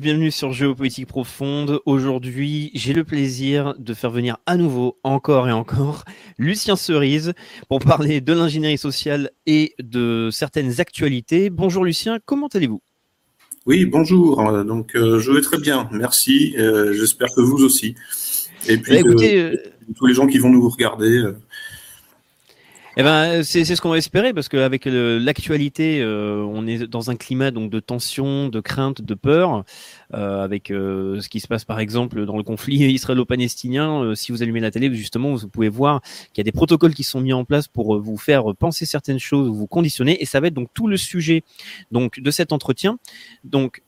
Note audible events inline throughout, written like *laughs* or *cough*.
Bienvenue sur Géopolitique Profonde. Aujourd'hui, j'ai le plaisir de faire venir à nouveau, encore et encore, *laughs* Lucien Cerise pour parler de l'ingénierie sociale et de certaines actualités. Bonjour Lucien, comment allez-vous? Oui, bonjour. Donc, euh, je vais très bien. Merci. Euh, J'espère que vous aussi. Et puis, Bah, écoutez, euh, tous les gens qui vont nous regarder. Eh ben, c'est ce qu'on espérer parce qu'avec l'actualité, euh, on est dans un climat donc de tension, de crainte, de peur, euh, avec euh, ce qui se passe par exemple dans le conflit *laughs* israélo-palestinien. Euh, si vous allumez la télé, justement, vous pouvez voir qu'il y a des protocoles qui sont mis en place pour euh, vous faire penser certaines choses, vous conditionner, et ça va être donc tout le sujet donc de cet entretien. Donc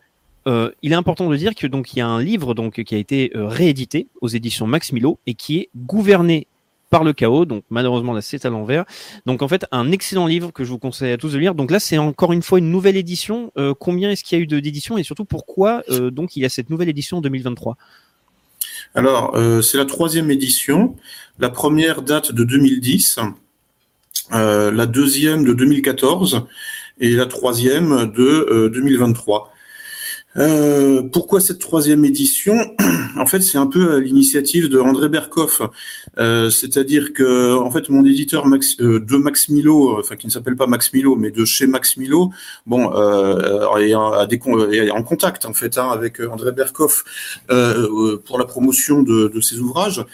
euh, il est important de dire que donc il y a un livre donc qui a été euh, réédité aux éditions Max Milo et qui est gouverné par le chaos. Donc malheureusement là c'est à l'envers. Donc en fait un excellent livre que je vous conseille à tous de lire. Donc là c'est encore une fois une nouvelle édition. Euh, combien est-ce qu'il y a eu d'éditions et surtout pourquoi euh, donc il y a cette nouvelle édition en 2023 Alors, euh, c'est la troisième édition. La première date de 2010, euh, la deuxième de 2014 et la troisième de euh, 2023. Euh, pourquoi cette troisième édition? En fait, c'est un peu à l'initiative de André Berkoff. Euh, C'est-à-dire que, en fait, mon éditeur Max, euh, de Max Milo, enfin qui ne s'appelle pas Max Milo, mais de chez Max Milo, bon, euh, est, est en contact en fait hein, avec André Berkoff euh, pour la promotion de, de ses ouvrages.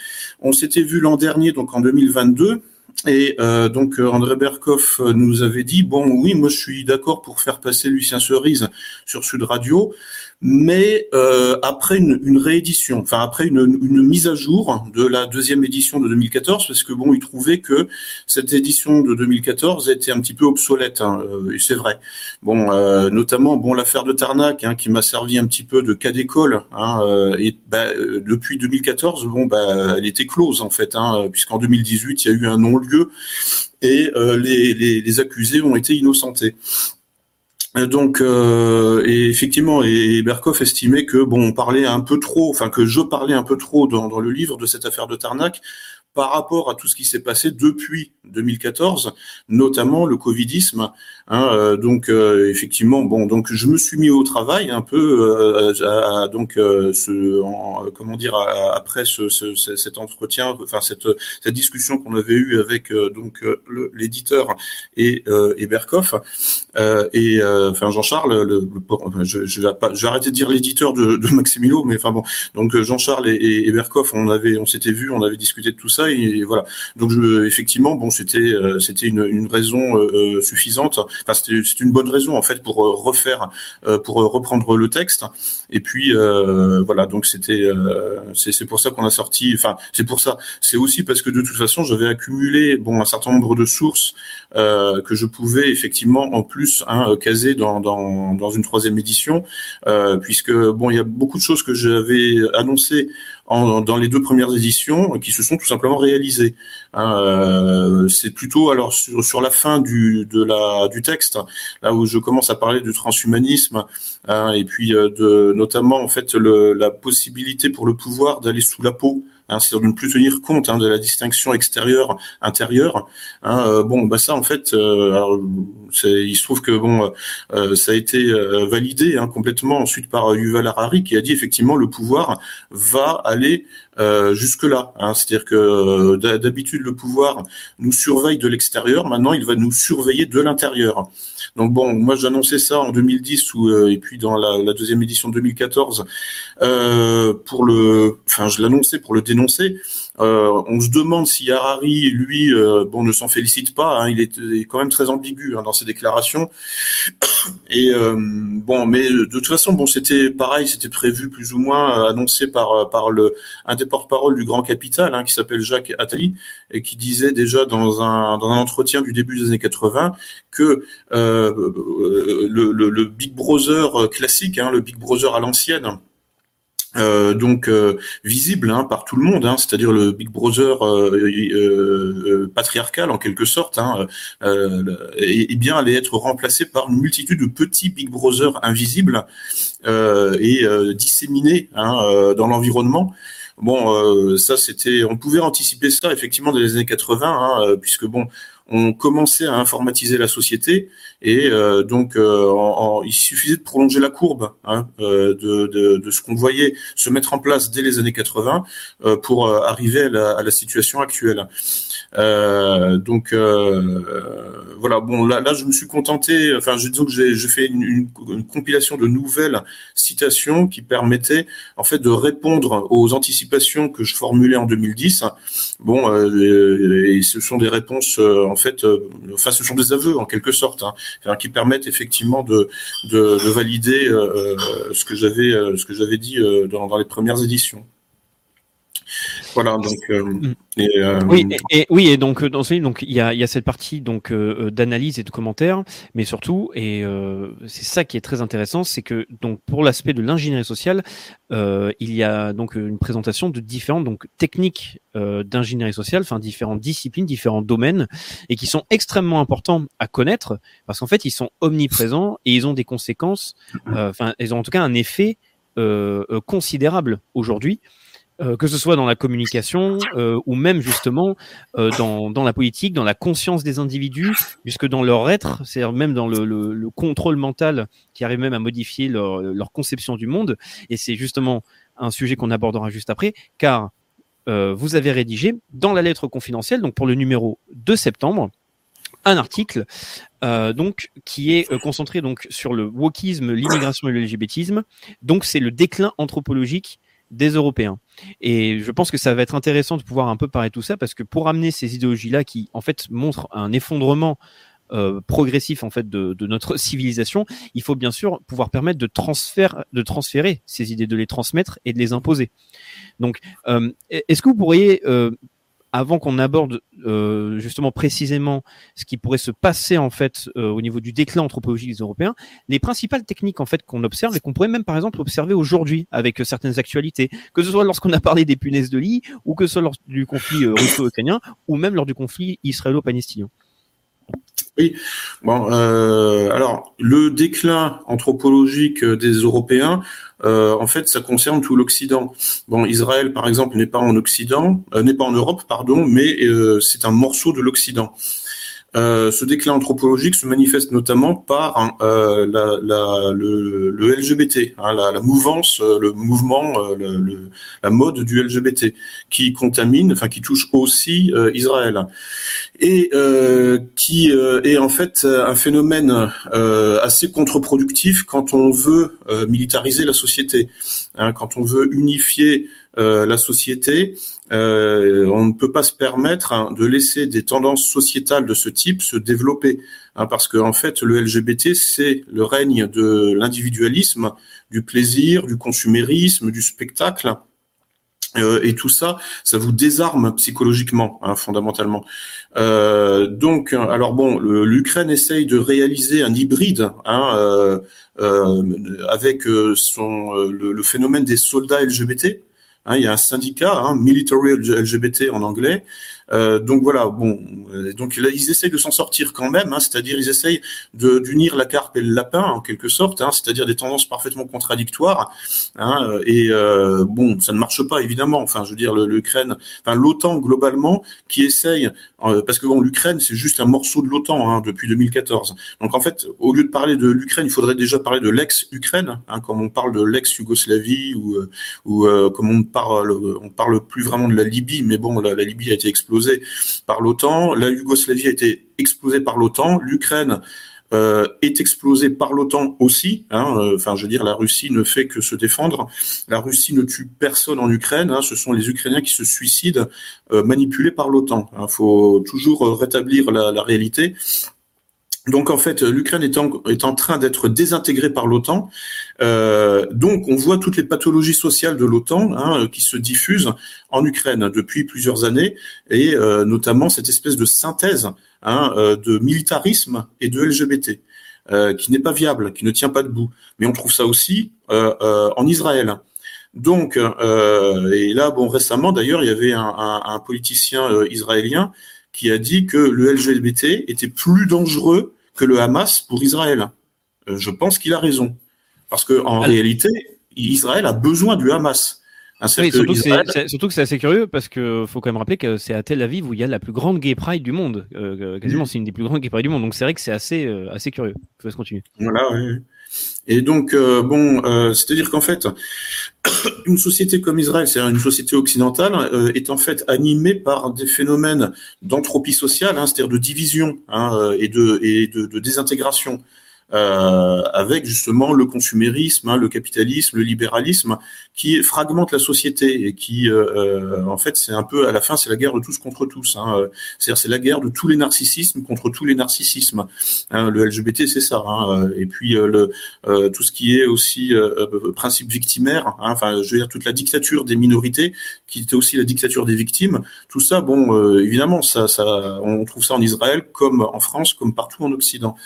On s'était vu l'an dernier, donc en 2022. Et euh, donc euh, André Berkoff euh, nous avait dit bon oui moi je suis d'accord pour faire passer Lucien Cerise sur Sud Radio, mais euh, après une, une réédition, enfin après une, une mise à jour de la deuxième édition de 2014 parce que bon il trouvait que cette édition de 2014 était un petit peu obsolète hein, euh, et c'est vrai. Bon euh, notamment bon l'affaire de Tarnac hein, qui m'a servi un petit peu de cas d'école hein, euh, et bah, euh, depuis 2014 bon bah elle était close en fait hein, puisqu'en 2018 il y a eu un non-lieu et euh, les, les, les accusés ont été innocentés. Euh, Donc, euh, effectivement, et Berkoff estimait que bon, on parlait un peu trop, enfin que je parlais un peu trop dans, dans le livre de cette affaire de Tarnac par rapport à tout ce qui s'est passé depuis 2014, notamment le Covidisme. Hein, euh, donc, euh, effectivement, bon, donc je me suis mis au travail un peu, euh, à- à- donc, ce, en- comment dire, à- après ce, ce- ce- cet entretien, enfin cette, cette discussion qu'on avait eue avec donc l'éditeur et, et Berkoff. Et enfin Jean-Charles, le, le- je, je, vais pas, je vais arrêter de dire l'éditeur de, de Maximilo, mais enfin bon, donc Jean-Charles et, et, et Berkoff, on avait, on s'était vu, on avait discuté de tout ça, et, voilà. Donc je, effectivement, bon, c'était, c'était une, une raison suffisante. Enfin, c'est une bonne raison en fait pour euh, refaire, euh, pour euh, reprendre le texte. Et puis euh, voilà, donc c'était, euh, c'est, pour ça qu'on a sorti. Enfin, c'est pour ça. C'est aussi parce que de toute façon, j'avais accumulé bon un certain nombre de sources euh, que je pouvais effectivement en plus hein, caser dans, dans, dans une troisième édition, puisque bon, il y a beaucoup de choses que j'avais annoncées en, dans les deux premières éditions qui se sont tout simplement réalisées. Hein, euh, c'est plutôt alors sur, sur la fin du, de la, du texte, là où je commence à parler du transhumanisme, hein, et puis euh, de notamment en fait le, la possibilité pour le pouvoir d'aller sous la peau. Hein, c'est-à-dire de ne plus tenir compte hein, de la distinction extérieure-intérieure. Hein, euh, bon, bah ça en fait, euh, il se trouve que bon, euh, ça a été euh, validé hein, complètement ensuite par Yuval Harari qui a dit effectivement le pouvoir va aller euh, jusque là. Hein, c'est-à-dire que euh, d'ha- d'habitude le pouvoir nous surveille de l'extérieur, maintenant il va nous surveiller de l'intérieur. Donc bon, moi j'annonçais ça en 2010 ou euh, et puis dans la, deuxième édition de 2014 euh, pour le, enfin je l'annonçais pour le dénoncer. Euh, on se demande si Harari, lui, euh, bon, ne s'en félicite pas. Hein, il, est, quand même très ambigu hein, dans ses déclarations. *coughs* Et euh, bon, mais de toute façon, bon, c'était pareil, c'était prévu plus ou moins euh, annoncé par par le un des porte-parole du Grand Capital, hein, qui s'appelle Jacques Attali, et qui disait déjà dans un dans un entretien du début des années 80 que euh, le, le, le, Big Brother classique, hein, le Big Brother à l'ancienne, euh, donc euh, visible hein, par tout le monde, hein, c'est-à-dire le Big Brother euh, patriarcal en quelque sorte, hein, et, bien allait être remplacé par une multitude de petits Big Brother invisibles et disséminés hein, dans l'environnement. Bon, ça c'était, on pouvait anticiper ça effectivement dans les années 80, puisque bon, on commençait à informatiser la société et euh, donc euh, il suffisait de prolonger la courbe hein, euh, de, ce qu'on voyait se mettre en place dès les années 80 pour arriver à la, situation actuelle. Donc voilà, bon là, là je me suis contenté, enfin je disons que j'ai fait une, une, compilation de nouvelles citations qui permettaient en fait de répondre aux anticipations que je formulais en 2010. Bon, et ce sont des réponses en fait, euh, enfin, ce sont des aveux en quelque sorte, hein, qui permettent effectivement de, de, valider euh, euh, ce que j'avais ce que j'avais dit dans, les premières éditions. Voilà, donc mm. Euh, oui, et, oui, et donc dans ce livre, donc il y a, y a cette partie donc euh, d'analyse et de commentaires, mais surtout, et euh, c'est ça qui est très intéressant, c'est que donc pour l'aspect de l'ingénierie sociale, il y a donc une présentation de différentes donc techniques d'ingénierie sociale, enfin différentes disciplines, différents domaines, et qui sont extrêmement importants à connaître parce qu'en fait ils sont omniprésents et ils ont des conséquences, enfin ils ont en tout cas un effet considérable aujourd'hui. Euh, que ce soit dans la communication euh, ou même justement euh, dans, dans, la politique, dans la conscience des individus, puisque dans leur être, c'est-à-dire même dans le, le, le, contrôle mental qui arrive même à modifier leur, leur conception du monde. Et c'est justement un sujet qu'on abordera juste après, car vous avez rédigé dans la lettre confidentielle, donc pour le numéro de septembre, un article euh, donc qui est concentré donc sur le wokisme, l'immigration et le LGBTisme. Donc c'est le déclin anthropologique des Européens. Et je pense que ça va être intéressant de pouvoir un peu parler de tout ça parce que pour amener ces idéologies-là qui en fait montrent un effondrement euh, progressif en fait de, notre *laughs* civilisation, il faut bien sûr pouvoir permettre de, transférer, de transférer ces idées, de les transmettre et de les imposer. Donc, euh, est-ce que vous pourriez euh, avant qu'on aborde euh, justement précisément ce qui pourrait se passer en fait euh, au niveau du déclin anthropologique des Européens, les principales techniques en fait qu'on observe et qu'on pourrait même par exemple observer aujourd'hui avec certaines actualités, que ce soit lorsqu'on a parlé des punaises de lit ou que ce soit lors du conflit euh, russo-ukrainien ou même lors du conflit israélo-palestinien. Oui, bon, euh, alors le déclin anthropologique des Européens, euh, en fait, ça concerne tout l'Occident. Bon, Israël, par exemple, n'est pas en Occident, euh, n'est pas en Europe, pardon, mais c'est un morceau de l'Occident. Euh, ce déclin anthropologique se manifeste notamment par euh, la, la, le, le, LGBT, hein, la, la, mouvance, euh, le mouvement, euh, le, la mode du LGBT, qui contamine, enfin qui touche aussi Israël, et qui est en fait un phénomène assez contre-productif quand on veut militariser la société, hein, quand on veut unifier la société euh, on ne peut pas se permettre hein, de laisser des tendances sociétales de ce type se développer, hein, parce qu'en en fait, le LGBT, c'est le règne de l'individualisme, du plaisir, du consumérisme, du spectacle. Euh, et tout ça, ça vous désarme psychologiquement, hein, fondamentalement. Euh, donc, alors bon, l'Ukraine essaye de réaliser un hybride hein, avec son le, phénomène des soldats LGBT, Hein, il y a un syndicat, hein, Military LGBT en anglais, euh, donc voilà, bon, euh, donc là, ils essayent de s'en sortir quand même, hein, c'est-à-dire ils essayent d'unir la carpe et le lapin en quelque sorte, hein, c'est-à-dire des tendances parfaitement contradictoires. Hein, et euh, bon, ça ne marche pas évidemment. Enfin, je veux dire, l'Ukraine, enfin l'OTAN globalement, qui essaye, parce que bon, l'Ukraine c'est juste un morceau de l'OTAN hein, depuis 2014. Donc en fait, au lieu de parler de l'Ukraine, il faudrait déjà parler de l'ex-Ukraine, hein, comme on parle de l'ex-Yougoslavie ou, ou comme on parle, on parle plus vraiment de la Libye, mais bon, la, la Libye a été explosée par l'OTAN, la Yougoslavie a été explosée par l'OTAN, l'Ukraine euh, est explosée par l'OTAN aussi. Hein, euh, enfin, je veux dire, la Russie ne fait que se défendre. La Russie ne tue personne en Ukraine. Hein, ce sont les Ukrainiens qui se suicident, euh, manipulés par l'OTAN. Il hein. faut toujours rétablir la, réalité. Donc en fait, l'Ukraine est en, train d'être désintégrée par l'OTAN. Euh, donc on voit toutes les pathologies sociales de l'OTAN hein, qui se diffusent en Ukraine depuis plusieurs années, et euh, notamment cette espèce de synthèse hein, euh, de militarisme et de LGBT. Qui n'est pas viable, qui ne tient pas debout. Mais on trouve ça aussi en Israël. Donc, et là, bon, récemment d'ailleurs, il y avait un politicien israélien qui a dit que le LGBT était plus dangereux que le Hamas pour Israël. je pense qu'il a raison, parce que en réalité, Israël a besoin du Hamas. Hein, oui, surtout, que c'est assez curieux parce que faut quand même rappeler que c'est à Tel Aviv où il y a la plus grande gay pride du monde. Euh, quasiment, c'est une des plus grandes gay pride du monde. Donc c'est vrai que c'est assez, euh, assez curieux. Je se continuer. Voilà. Oui. Et donc euh, bon, euh, c'est-à-dire qu'en fait, *coughs* une société comme Israël, c'est-à-dire une société occidentale, euh, est en fait animée par des phénomènes d'entropie sociale, hein, c'est-à-dire de division hein, et de désintégration euh, avec justement le consumérisme, hein, le capitalisme, le libéralisme, qui fragmente la société et qui, euh, euh, en fait, c'est un peu à la fin, c'est la guerre de tous contre tous. Hein, C'est-à-dire, c'est la guerre de tous les narcissismes contre tous les narcissismes. Hein, le LGBT, c'est ça. Hein, et puis le tout ce qui est aussi principe victimaire. Hein, enfin, je veux dire toute la dictature des minorités, qui était aussi la dictature des victimes. Tout ça, bon, évidemment, ça, ça, on trouve ça en Israël comme en France, comme partout en Occident.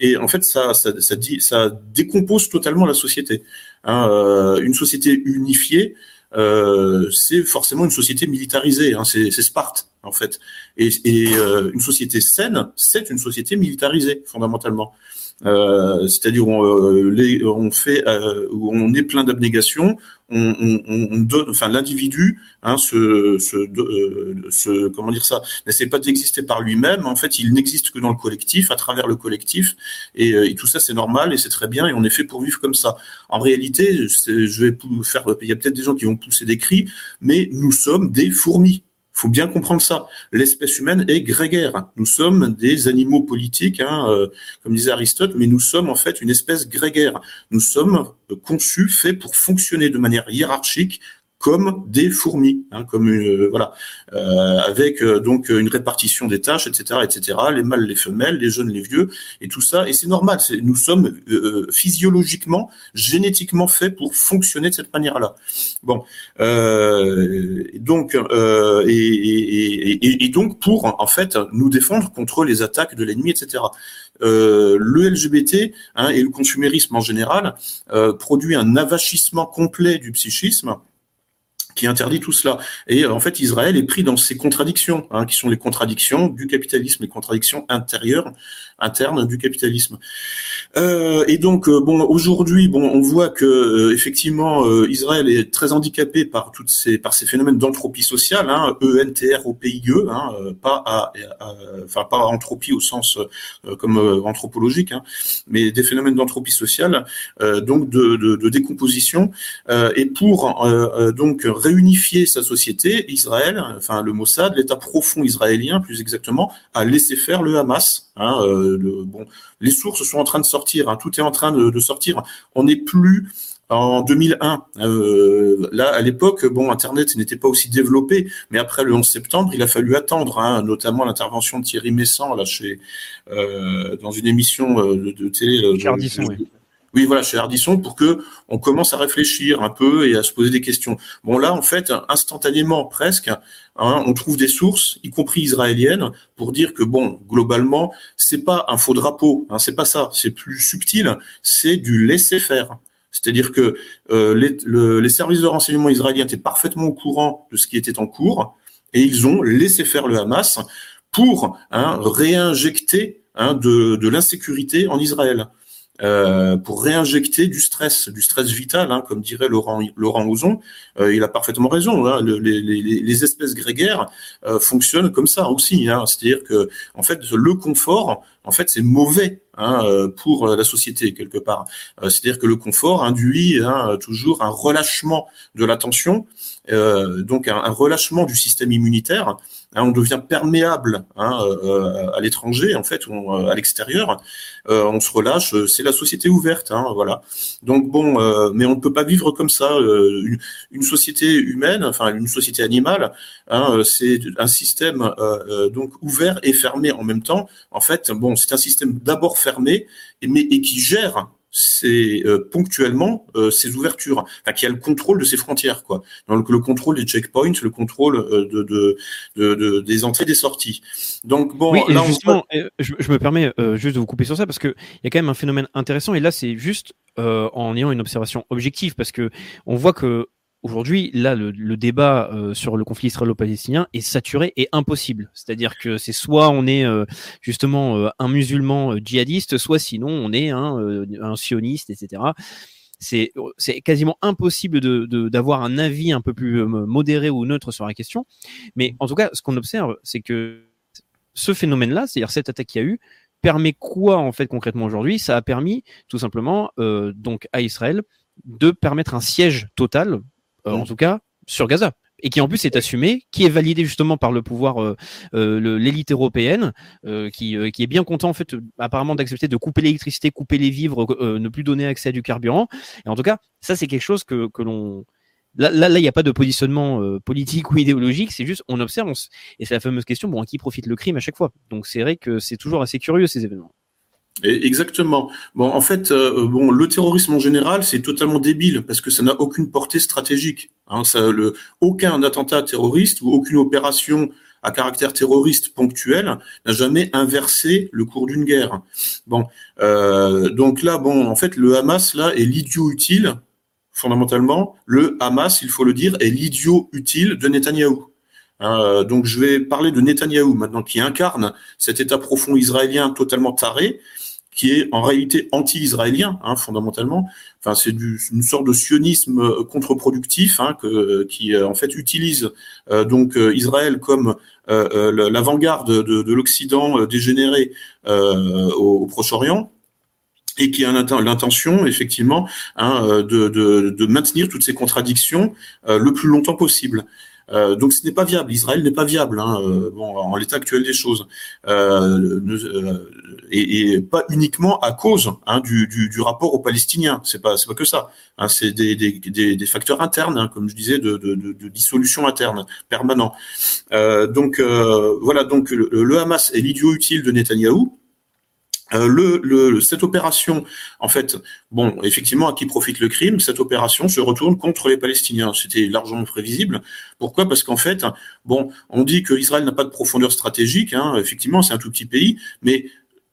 Et en fait, ça, ça, ça, dit, ça décompose totalement la société. Hein, euh, une société unifiée, euh, c'est forcément une société militarisée. Hein, c'est Sparte, en fait. Et, euh, une société saine, c'est une société militarisée, fondamentalement. C'est-à-dire on, fait, on est plein d'abnégation, on, on, on, donne, enfin l'individu, hein, ce, ce, comment dire ça, n'essaie pas d'exister par lui-même. En fait, il n'existe que dans le collectif, à travers le collectif, et, et tout ça c'est normal et c'est très bien et on est fait pour vivre comme ça. En réalité, je vais faire, il y a peut-être des gens qui vont pousser des cris, mais nous sommes des fourmis faut bien comprendre ça. L'espèce humaine est grégaire. Nous sommes des animaux politiques, hein, euh, comme disait Aristote, mais nous sommes en fait une espèce grégaire. Nous sommes conçus, faits pour fonctionner de manière hiérarchique comme des fourmis, hein, comme une, voilà, euh, avec euh, donc une répartition des tâches, etc., etc. Les mâles, les femelles, les jeunes, les vieux, et tout ça. Et c'est normal. Nous sommes euh, physiologiquement, génétiquement faits pour fonctionner de cette manière-là. Bon, donc et, et, et, donc pour en fait nous défendre contre les attaques de l'ennemi, etc. le LGBT hein, et le consumérisme en général produit un avachissement complet du psychisme qui interdit tout cela. Et euh, en fait, Israël est pris dans ces contradictions, hein, qui sont les contradictions du capitalisme, les contradictions intérieures, internes du capitalisme. Euh, et donc, euh, bon, aujourd'hui, bon, on voit que euh, effectivement, Israël est très handicapé par toutes ces, par ces phénomènes d'entropie sociale, hein, E N T R O P I E, hein, pas à, enfin pas entropie au sens comme anthropologique, hein, mais des phénomènes d'entropie sociale, donc de, de, de décomposition. et pour donc réunifier sa société, Israël, enfin le Mossad, l'État profond israélien, plus exactement, a laissé faire le Hamas. Hein, le, bon, les sources sont en train de sortir, hein, tout est en train de, de sortir. On n'est plus en 2001. Euh, là, à l'époque, bon, Internet n'était pas aussi développé, mais après le 11 septembre, il a fallu attendre, hein, notamment l'intervention de Thierry Messant là chez euh, dans une émission euh, de, de télé. Euh, oui. Oui, voilà, chez Ardisson, pour que on commence à réfléchir un peu et à se poser des questions. Bon, là, en fait, instantanément, presque, hein, on trouve des sources, y compris israéliennes, pour dire que bon, globalement, c'est pas un faux drapeau, hein, c'est pas ça, c'est plus subtil, c'est du laisser faire. C'est-à-dire que euh, les, les services de renseignement israéliens étaient parfaitement au courant de ce qui était en cours et ils ont laissé faire le Hamas pour hein, réinjecter hein, de l'insécurité en Israël. Euh, pour réinjecter du stress, du stress vital, hein, comme dirait Laurent Laurent Ozon. Euh, il a parfaitement raison. Hein, les, les, les, espèces grégaires euh, fonctionnent comme ça aussi. Hein, C'est-à-dire que en fait le confort, en fait, c'est mauvais hein, euh, pour la société quelque part. C'est-à-dire que le confort induit hein, toujours un relâchement de la tension, donc un, relâchement du système immunitaire hein, on devient perméable hein, euh, à l'étranger, en fait, on, à l'extérieur, on se relâche. C'est la société ouverte, hein, voilà. Donc bon, mais on ne peut pas vivre comme ça. Une, société humaine, enfin une société animale, c'est un système donc ouvert et fermé en même temps. En fait, bon, c'est un système d'abord fermé, et qui gère c'est euh, ponctuellement euh, ces ouvertures, enfin, qui a le contrôle de ses frontières, quoi. Donc le contrôle des checkpoints, le contrôle euh, de, de, de, des entrées, des sorties. Donc bon, oui, là, justement, je, je, me permets juste de vous couper sur ça parce que il y a quand même un phénomène intéressant et là c'est juste en ayant une observation objective parce que on voit que aujourd'hui, là, le, débat euh, sur le conflit israélo-palestinien est saturé et impossible. C'est-à-dire que c'est soit on est euh, justement euh, un musulman djihadiste, soit sinon on est un, un sioniste, etc. C'est, quasiment impossible de, d'avoir un avis un peu plus modéré ou neutre sur la question. Mais en tout cas, ce qu'on observe, c'est que ce phénomène-là, c'est-à-dire cette attaque qu'il y a eu, permet quoi en fait concrètement aujourd'hui? Ça a permis tout simplement donc à Israël de permettre un siège total euh, en mm. tout cas sur Gaza et qui en plus est assumé, qui est validé justement par le pouvoir, euh, euh, l'élite européenne, qui, qui est bien content en fait apparemment d'accepter de couper l'électricité, couper les vivres, ne plus donner accès à du carburant. Et en tout cas, ça c'est quelque chose que, que l'on Là, là, il n'y a pas de positionnement politique ou idéologique, c'est juste on observe, et c'est la fameuse question, bon, à qui profite le crime à chaque fois? Donc c'est vrai que c'est toujours assez curieux ces événements. Exactement. Bon, en fait, euh, bon, le terrorisme en général, c'est totalement débile parce que ça n'a aucune portée stratégique. Hein, ça, le, aucun attentat terroriste ou aucune opération à caractère terroriste ponctuel n'a jamais inversé le cours d'une guerre. Bon, euh, donc là, bon, en fait, le Hamas là est l'idiot utile, fondamentalement. Le Hamas, il faut le dire, est l'idiot utile de Netanyahou. Euh, donc je vais parler de Netanyahou maintenant, qui incarne cet État profond israélien totalement taré, qui est en réalité anti-israélien, hein, fondamentalement. Enfin, c'est une sorte de sionisme euh, contre-productif hein, que, qui euh, en fait utilise euh, donc Israël comme l'avant-garde de, de l'Occident dégénéré au, Proche-Orient et qui a l'intention effectivement hein, de, de, de, maintenir toutes ces contradictions le plus longtemps possible. Euh, donc ce n'est pas viable. Israël n'est pas viable hein, euh, bon, en l'état actuel des choses, euh, et, et, pas uniquement à cause hein, du, du, du, rapport aux Palestiniens. C'est pas c'est pas que ça. Hein, c'est des, des, des, des, facteurs internes, hein, comme je disais, de, de, de, dissolution interne permanent. donc voilà. Donc le, le Hamas est l'idiot utile de Netanyahou. Euh, le, cette opération, en fait, bon, effectivement, à qui profite le crime Cette opération se retourne contre les Palestiniens. C'était largement prévisible. Pourquoi? Parce qu'en fait, bon, on dit que Israël n'a pas de profondeur stratégique. Hein, effectivement, c'est un tout petit pays, mais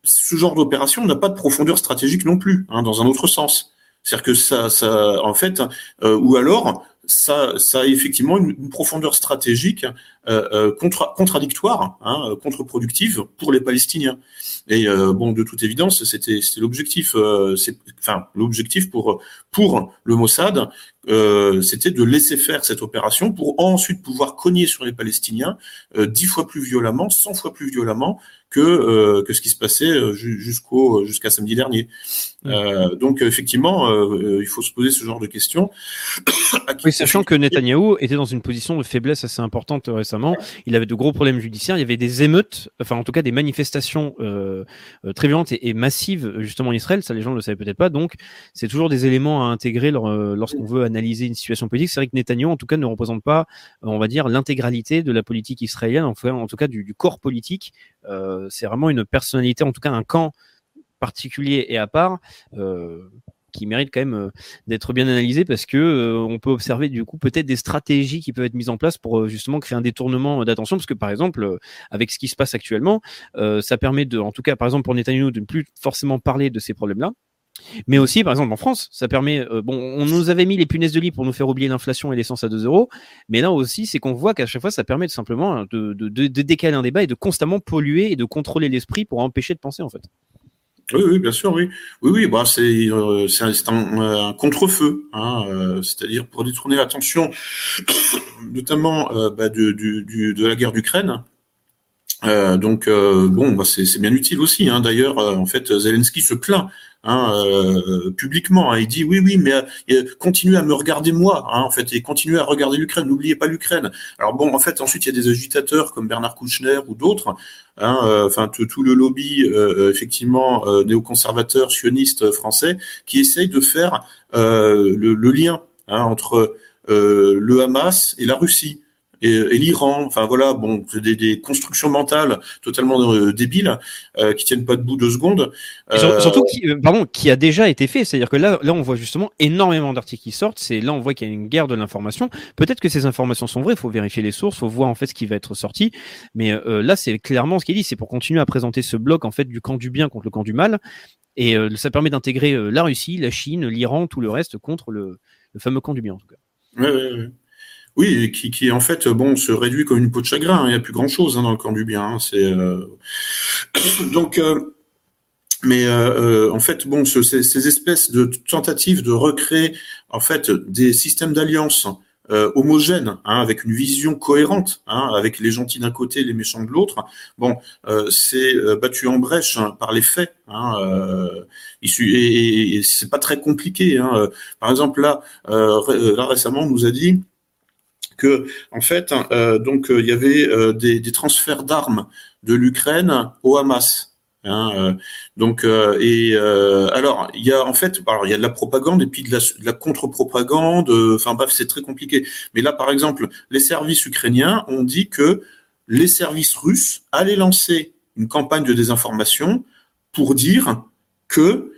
ce genre d'opération n'a pas de profondeur stratégique non plus, hein, dans un autre sens. C'est-à-dire que ça, ça, en fait, euh, ou alors ça, ça a effectivement une, profondeur stratégique euh, euh, contre, contradictoire, hein, contre-productive pour les Palestiniens. Et euh, bon, de toute évidence, c'était l'objectif, euh, enfin l'objectif pour pour le Mossad, euh, c'était de laisser faire cette opération pour ensuite pouvoir cogner sur les Palestiniens dix fois plus violemment, cent fois plus violemment que euh, que ce qui se passait euh, jusqu'au jusqu'à samedi dernier. Mmh. Euh, donc effectivement, il faut se poser ce genre de questions. *coughs* oui, sachant que Netanyahou était dans une position de faiblesse assez importante récemment. Il avait de gros problèmes judiciaires. Il y avait des émeutes, enfin en tout cas des manifestations très violentes et, massives justement en Israël. Ça, les gens ne le savaient peut-être pas. Donc c'est toujours des éléments à intégrer lorsqu'on veut analyser une situation politique. C'est vrai que Netanyahou, en tout cas, ne représente pas, on va dire, l'intégralité de la politique israélienne, en, tout cas du, corps politique. Euh, euh, c'est vraiment une personnalité, en tout cas un camp particulier et à part. Euh, qui mérite quand même euh, d'être bien analysé parce que on peut observer du coup peut-être des stratégies qui peuvent être mises en place pour justement créer un détournement d'attention parce que par exemple avec ce qui se passe actuellement ça permet de en tout cas par exemple pour Netanyahu de ne plus forcément parler de ces problèmes là mais aussi, par exemple, en France, ça permet. Euh, bon, on nous avait mis les punaises de lit pour nous faire oublier l'inflation et l'essence à 2 euros. Mais là aussi, c'est qu'on voit qu'à chaque fois, ça permet simplement de, de, de, décaler un débat et de constamment polluer et de contrôler l'esprit pour empêcher de penser, en fait. Oui, oui, bien sûr, oui. Oui, oui, bah, c'est euh, un, un contre-feu, hein, euh, c'est-à-dire pour détourner l'attention, *coughs* notamment bah, de, de, de, la guerre d'Ukraine, Euh, donc euh, bon, bah, c'est bien utile aussi. Hein. D'ailleurs, euh, en fait, Zelensky se plaint hein, publiquement. Hein. Il dit oui, oui, mais continuez à me regarder moi, hein, en fait, et continuez à regarder l'Ukraine. N'oubliez pas l'Ukraine. Alors bon, en fait, ensuite il y a des agitateurs comme Bernard Kouchner ou d'autres. Enfin, tout le lobby effectivement néoconservateur sioniste français qui essaye de faire le, le, lien entre le Hamas et la Russie et, et l'Iran. Enfin voilà, bon, des, des constructions mentales totalement euh, débiles euh, qui tiennent pas debout deux secondes. Euh, surtout qui, euh, pardon, qui a déjà été fait. C'est-à-dire que là, là, on voit justement énormément d'articles qui sortent. C'est là, on voit qu'il y a une guerre de l'information. Peut-être que ces informations sont vraies. Il faut vérifier les sources, faut voir en fait ce qui va être sorti. Mais euh, là, c'est clairement ce qu'il dit. C'est pour continuer à présenter ce bloc en fait du camp du bien contre le camp du mal. Et ça permet d'intégrer la Russie, la Chine, l'Iran, tout le reste contre le, le fameux camp du bien en tout cas. Ouais, ouais, ouais. Oui, qui, qui en fait bon se réduit comme une peau de chagrin. Hein. Il n'y a plus grand chose hein, dans le camp du bien. Hein. C'est euh... *coughs* donc, euh... mais euh, euh, en fait bon, ce, ces, ces, espèces de tentatives de recréer en fait des systèmes d'alliance euh, homogènes, hein, avec une vision cohérente, hein, avec les gentils d'un côté et les méchants de l'autre. Bon, euh, c'est euh, battu en brèche hein, par les faits. Hein, euh, et, et c'est pas très compliqué. Hein. Par exemple, là, là récemment, on nous a dit que en fait, euh, donc euh, il y avait euh, des, transferts d'armes de l'Ukraine au Hamas. Hein, donc et alors il y a en fait alors il y a de la propagande et puis de la, de la contre-propagande. Enfin bref, c'est très compliqué. Mais là, par exemple, les services ukrainiens ont dit que les services russes allaient lancer une campagne de désinformation pour dire que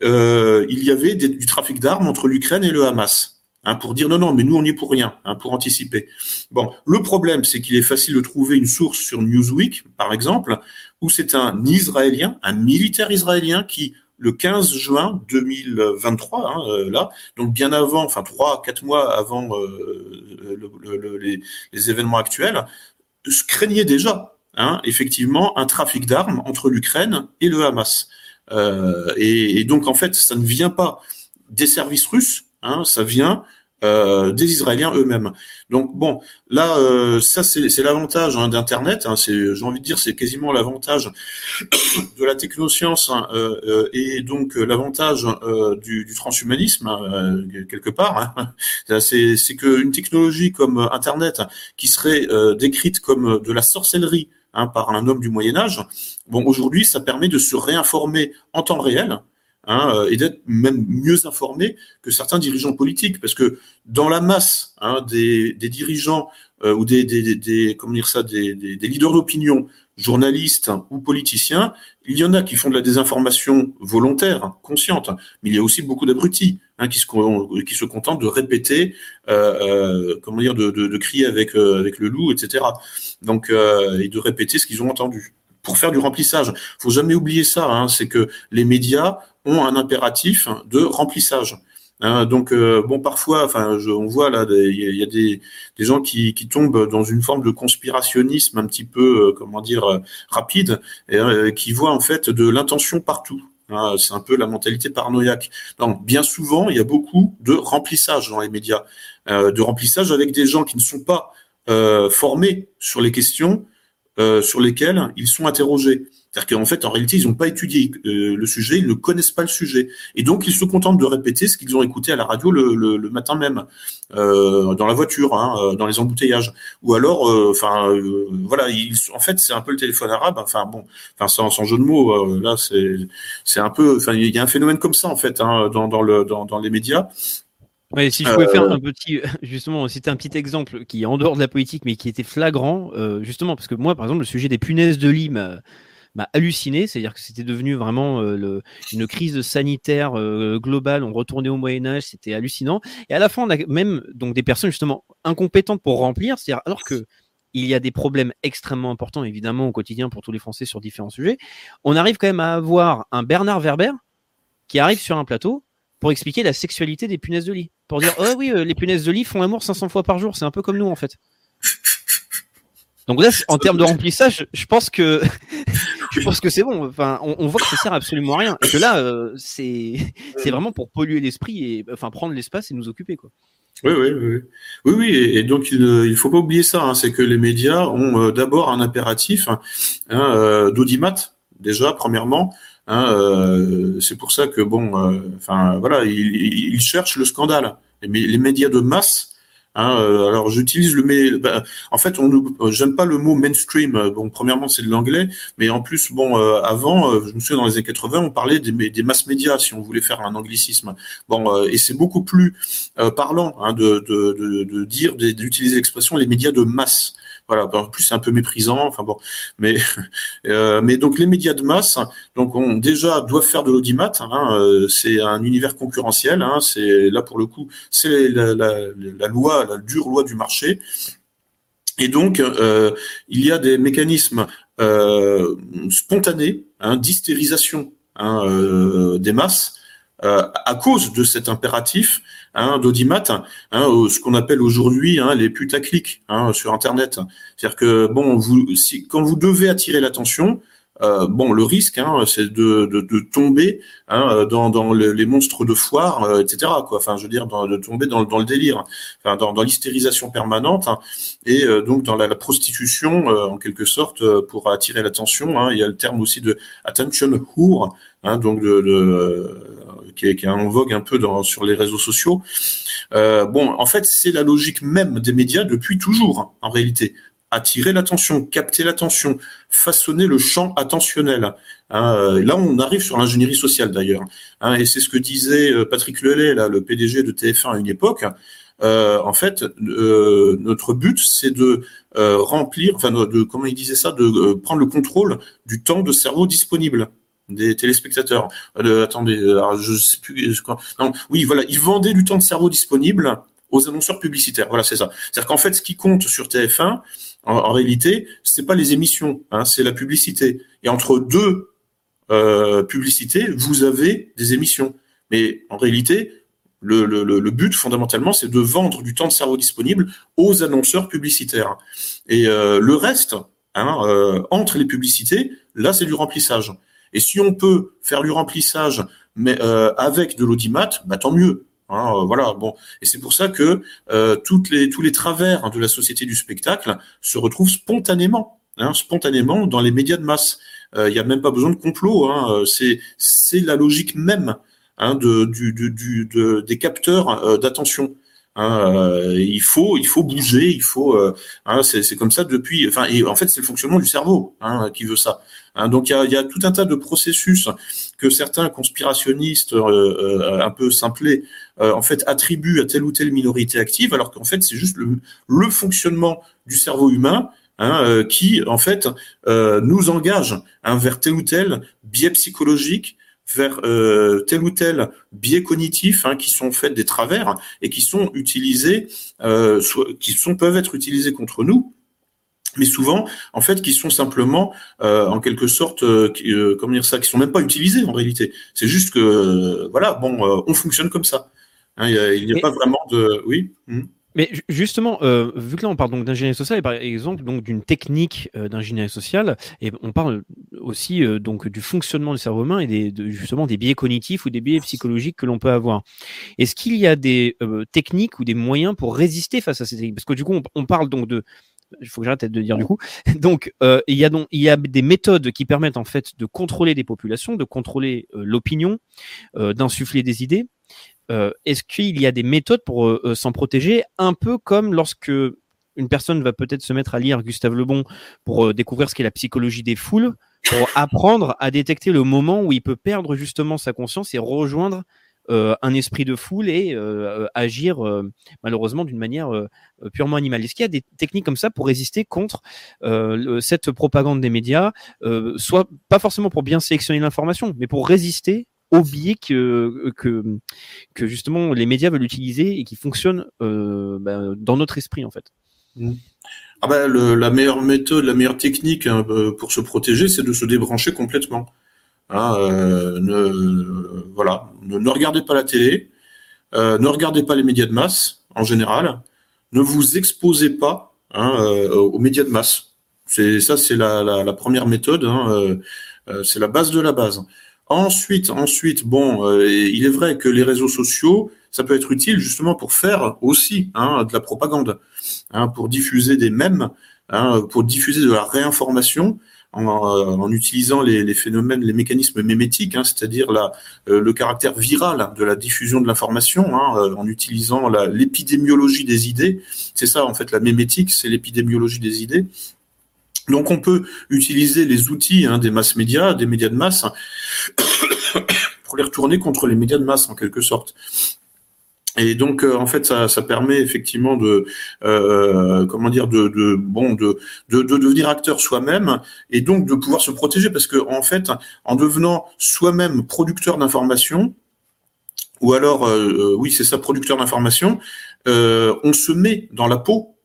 il y avait du trafic d'armes entre l'Ukraine et le Hamas. Hein, pour dire non, non, mais nous, on n'y est pour rien, hein, pour anticiper. Bon, le problème, c'est qu'il est facile de trouver une source sur Newsweek, par exemple, où c'est un Israélien, un militaire israélien qui, le 15 juin 2023, hein, euh, là, donc bien avant, enfin trois, quatre mois avant euh, le, le, les, événements actuels, craignait déjà, effectivement, un trafic d'armes entre l'Ukraine et le Hamas. Euh, et donc, en fait, ça ne vient pas des services russes, Hein, ça vient euh, des Israéliens eux-mêmes. Donc bon, là, euh, ça c'est l'avantage hein, d'Internet. Hein, c'est, j'ai envie de dire, c'est quasiment l'avantage *coughs* de la technoscience hein, euh, euh, et donc l'avantage euh, du, du, transhumanisme hein, quelque part. Hein. C'est, c'est qu'une technologie comme Internet, qui serait décrite comme de la sorcellerie par un homme du Moyen Âge, bon aujourd'hui, ça permet de se réinformer en temps réel hein, euh, et d'être même mieux informé que certains dirigeants politiques, parce que dans la masse hein, des, dirigeants euh, ou des, des, des, comment dire ça, des, des, leaders d'opinion, journalistes ou politiciens, il y en a qui font de la désinformation volontaire, consciente, mais il y a aussi beaucoup d'abrutis hein, qui, se, qui se contentent de répéter, euh, euh, comment dire, de, de, de crier avec, euh, avec le loup, etc. Donc, euh, et de répéter ce qu'ils ont entendu pour faire du remplissage. Faut jamais oublier ça, hein, c'est que les médias ont un impératif de remplissage. Hein, donc euh, bon, parfois, enfin, je, on voit là, il y, a des, des gens qui, qui, tombent dans une forme de conspirationnisme un petit peu, euh, comment dire, euh, rapide, qui voient en fait de l'intention partout. Hein, c'est un peu la mentalité paranoïaque. Donc, bien souvent, il y a beaucoup de remplissage dans les médias, de remplissage avec des gens qui ne sont pas formés sur les questions sur lesquelles ils sont interrogés. C'est-à-dire qu'en fait, en réalité, ils n'ont pas étudié euh, le sujet, ils ne connaissent pas le sujet. Et donc, ils se contentent de répéter ce qu'ils ont écouté à la radio le, le, le matin même, euh, dans la voiture, hein, euh, dans les embouteillages. Ou alors, enfin, euh, voilà, ils, en fait, c'est un peu le téléphone arabe. Enfin, bon, enfin, sans, sans jeu de mots, là, c'est, c'est un peu, enfin, il y a un phénomène comme ça, en fait, hein, dans, dans, le, dans, dans les médias. Ouais, si je pouvais euh... faire un petit, *laughs* justement, c'était un petit exemple qui est en dehors de la politique, mais qui était flagrant, euh, justement, parce que moi, par exemple, le sujet des punaises de lit m'a halluciné, c'est-à-dire que c'était devenu vraiment euh, une crise sanitaire euh, globale, on retournait au Moyen Âge, c'était hallucinant. Et à la fin, on a même donc des personnes justement incompétentes pour remplir, c'est-à-dire alors que il y a des problèmes extrêmement importants évidemment au quotidien pour tous les Français sur différents sujets, on arrive quand même à avoir un Bernard Werber qui arrive sur un plateau pour expliquer la sexualité des punaises de lit, pour dire oh oui euh, les punaises de lit font l'amour 500 fois par jour, c'est un peu comme nous en fait. Donc là, en termes de remplissage, je pense que je pense que c'est bon. Enfin, on, on, voit que ça sert absolument à rien. Et que là, euh, c'est c'est vraiment pour polluer l'esprit et enfin prendre l'espace et nous occuper quoi. Oui, oui, oui. Oui, oui, et, donc il ne faut pas oublier ça, hein, c'est que les médias ont d'abord un impératif hein, d'audimat, déjà, premièrement. c'est pour ça que, bon, enfin, voilà, ils, cherchent le scandale. les médias de masse Hein, euh, alors j'utilise le mais bah, en fait on euh, j'aime pas le mot mainstream. Bon premièrement c'est de l'anglais, mais en plus bon euh, avant je me souviens dans les années 80 on parlait des, des mass médias si on voulait faire un anglicisme. Bon et c'est beaucoup plus parlant hein, de, de, de, de, dire d'utiliser l'expression les médias de masse. Voilà, en plus c'est un peu méprisant. Enfin bon, mais *laughs* euh, mais donc les médias de masse, donc on déjà doivent faire de l'audimat. Hein, euh, c'est un univers concurrentiel. Hein, c'est là pour le coup, c'est la, la, la, loi, la dure loi du marché. Et donc euh, il y a des mécanismes euh, spontanés hein, d'hystérisation hein, euh, des masses à cause de cet impératif hein, d'audimat, hein, ce qu'on appelle aujourd'hui hein, les putaclics hein, sur Internet. C'est-à-dire que bon, vous, si, quand vous devez attirer l'attention, euh, bon, le risque, hein, c'est de, de, de, tomber hein, dans, dans les monstres de foire, euh, etc. Quoi. Enfin, je veux dire, de tomber dans, dans le délire, enfin, dans, l'hystérisation permanente, et euh, donc dans la, la prostitution, euh, en quelque sorte, pour attirer l'attention. Il y a le terme aussi de attention whore, donc de, de qui, est, qui en vogue un peu sur les réseaux sociaux. bon, en fait, c'est la logique même des médias depuis toujours, en réalité attirer l'attention, capter l'attention, façonner le champ attentionnel. Hein, euh, là, on arrive sur l'ingénierie sociale d'ailleurs, hein, et c'est ce que disait euh, Patrick Lelay, là, le PDG de TF1 à une époque. Euh, en fait, notre but, c'est de remplir, enfin, de, comment il disait ça, de prendre le contrôle du temps de cerveau disponible des téléspectateurs. attendez, je sais plus. Non, oui, voilà, ils vendaient du temps de cerveau disponible aux annonceurs publicitaires. Voilà, c'est ça. C'est-à-dire qu'en fait, ce qui compte sur TF1, en, réalité, c'est pas les émissions, hein, c'est la publicité. Et entre deux euh, publicités, vous avez des émissions. Mais en réalité, le, but fondamentalement, c'est de vendre du temps de cerveau disponible aux annonceurs publicitaires. Et euh, le reste, hein, euh, entre les publicités, là, c'est du remplissage. Et si on peut faire du remplissage, mais euh, avec de l'audimat, bah, tant mieux. Hein, euh, voilà, bon, et c'est pour ça que euh, toutes les, tous les travers de la société du spectacle se retrouvent spontanément, hein, spontanément dans les médias de masse. Euh, il n'y a même pas besoin de complot. Hein, c'est c'est la logique même hein, de, du, du, du de, des capteurs d'attention. Hein, il faut, il faut bouger, il faut. Hein, c'est comme ça depuis. Enfin, et en fait, c'est le fonctionnement du cerveau hein, qui veut ça. Hein, donc il y a, tout un tas de processus que certains conspirationnistes euh, euh, un peu simplés euh, en fait attribuent à telle ou telle minorité active, alors qu'en fait c'est juste le, fonctionnement du cerveau humain hein, qui en fait nous engage hein, vers tel ou tel biais psychologique, vers tel ou tel biais cognitif hein, qui sont faits des travers et qui sont utilisés, euh, qui sont peuvent être utilisés contre nous mais souvent, en fait, qui sont simplement, euh, en quelque sorte, euh, euh, comment dire ça, qui sont même pas utilisés en réalité. C'est juste que, euh, voilà, bon, euh, on fonctionne comme ça. Hein, il n'y a, pas vraiment de, oui. Hmm. Mais justement, vu que là on parle donc d'ingénierie sociale, et par exemple donc d'une technique d'ingénierie sociale, et on parle aussi donc du fonctionnement du cerveau humain et des, de, justement des biais cognitifs ou des biais psychologiques que l'on peut avoir. Est-ce qu'il y a des techniques ou des moyens pour résister face à ces techniques? Parce que du coup, on, on parle donc de il faut que j'arrête de dire du coup. *laughs* Donc, euh, il y a donc il y a des méthodes qui permettent en fait de contrôler des populations, de contrôler euh, l'opinion, euh, d'insuffler des idées. Est-ce qu'il y a des méthodes pour s'en protéger, un peu comme lorsque une personne va peut-être se mettre à lire Gustave Le Bon pour découvrir ce qu'est la psychologie des foules, pour apprendre à détecter le moment où il peut perdre justement sa conscience et rejoindre un esprit de foule et euh, agir euh, malheureusement d'une manière purement animale. Est-ce qu'il y a des techniques comme ça pour résister contre cette propagande des médias, soit pas forcément pour bien sélectionner l'information, mais pour résister aux biais que, que, justement les médias veulent utiliser et qui fonctionnent bah, dans notre esprit en fait? Mmh. Ah ben, le, la meilleure méthode, la meilleure technique hein, pour se protéger, c'est de se débrancher complètement. Hein, euh, ne, voilà, ne, regardez pas la télé, euh, ne regardez pas les médias de masse en général, ne vous exposez pas hein, euh, aux médias de masse. C'est ça, c'est la, la, première méthode. Hein, c'est la base de la base. Ensuite, ensuite, bon, il est vrai que les réseaux sociaux, ça peut être utile justement pour faire aussi de la propagande, pour diffuser des mèmes, pour diffuser de la réinformation en, utilisant les, phénomènes, les mécanismes mémétiques, hein, c'est-à-dire euh, le caractère viral de la diffusion de l'information, hein, euh, en utilisant l'épidémiologie des idées. C'est ça en fait la mémétique, c'est l'épidémiologie des idées. Donc on peut utiliser les outils hein, des masses médias, des médias de masse, *coughs* pour les retourner contre les médias de masse en quelque sorte. Et donc, euh, en fait, ça, ça, permet effectivement de, euh, comment dire, de, de bon, de, de, de, devenir acteur soi-même et donc de pouvoir se protéger parce que, en fait, en devenant soi-même producteur d'informations, ou alors, euh, euh oui, c'est ça, producteur d'informations, euh, on se met dans la peau,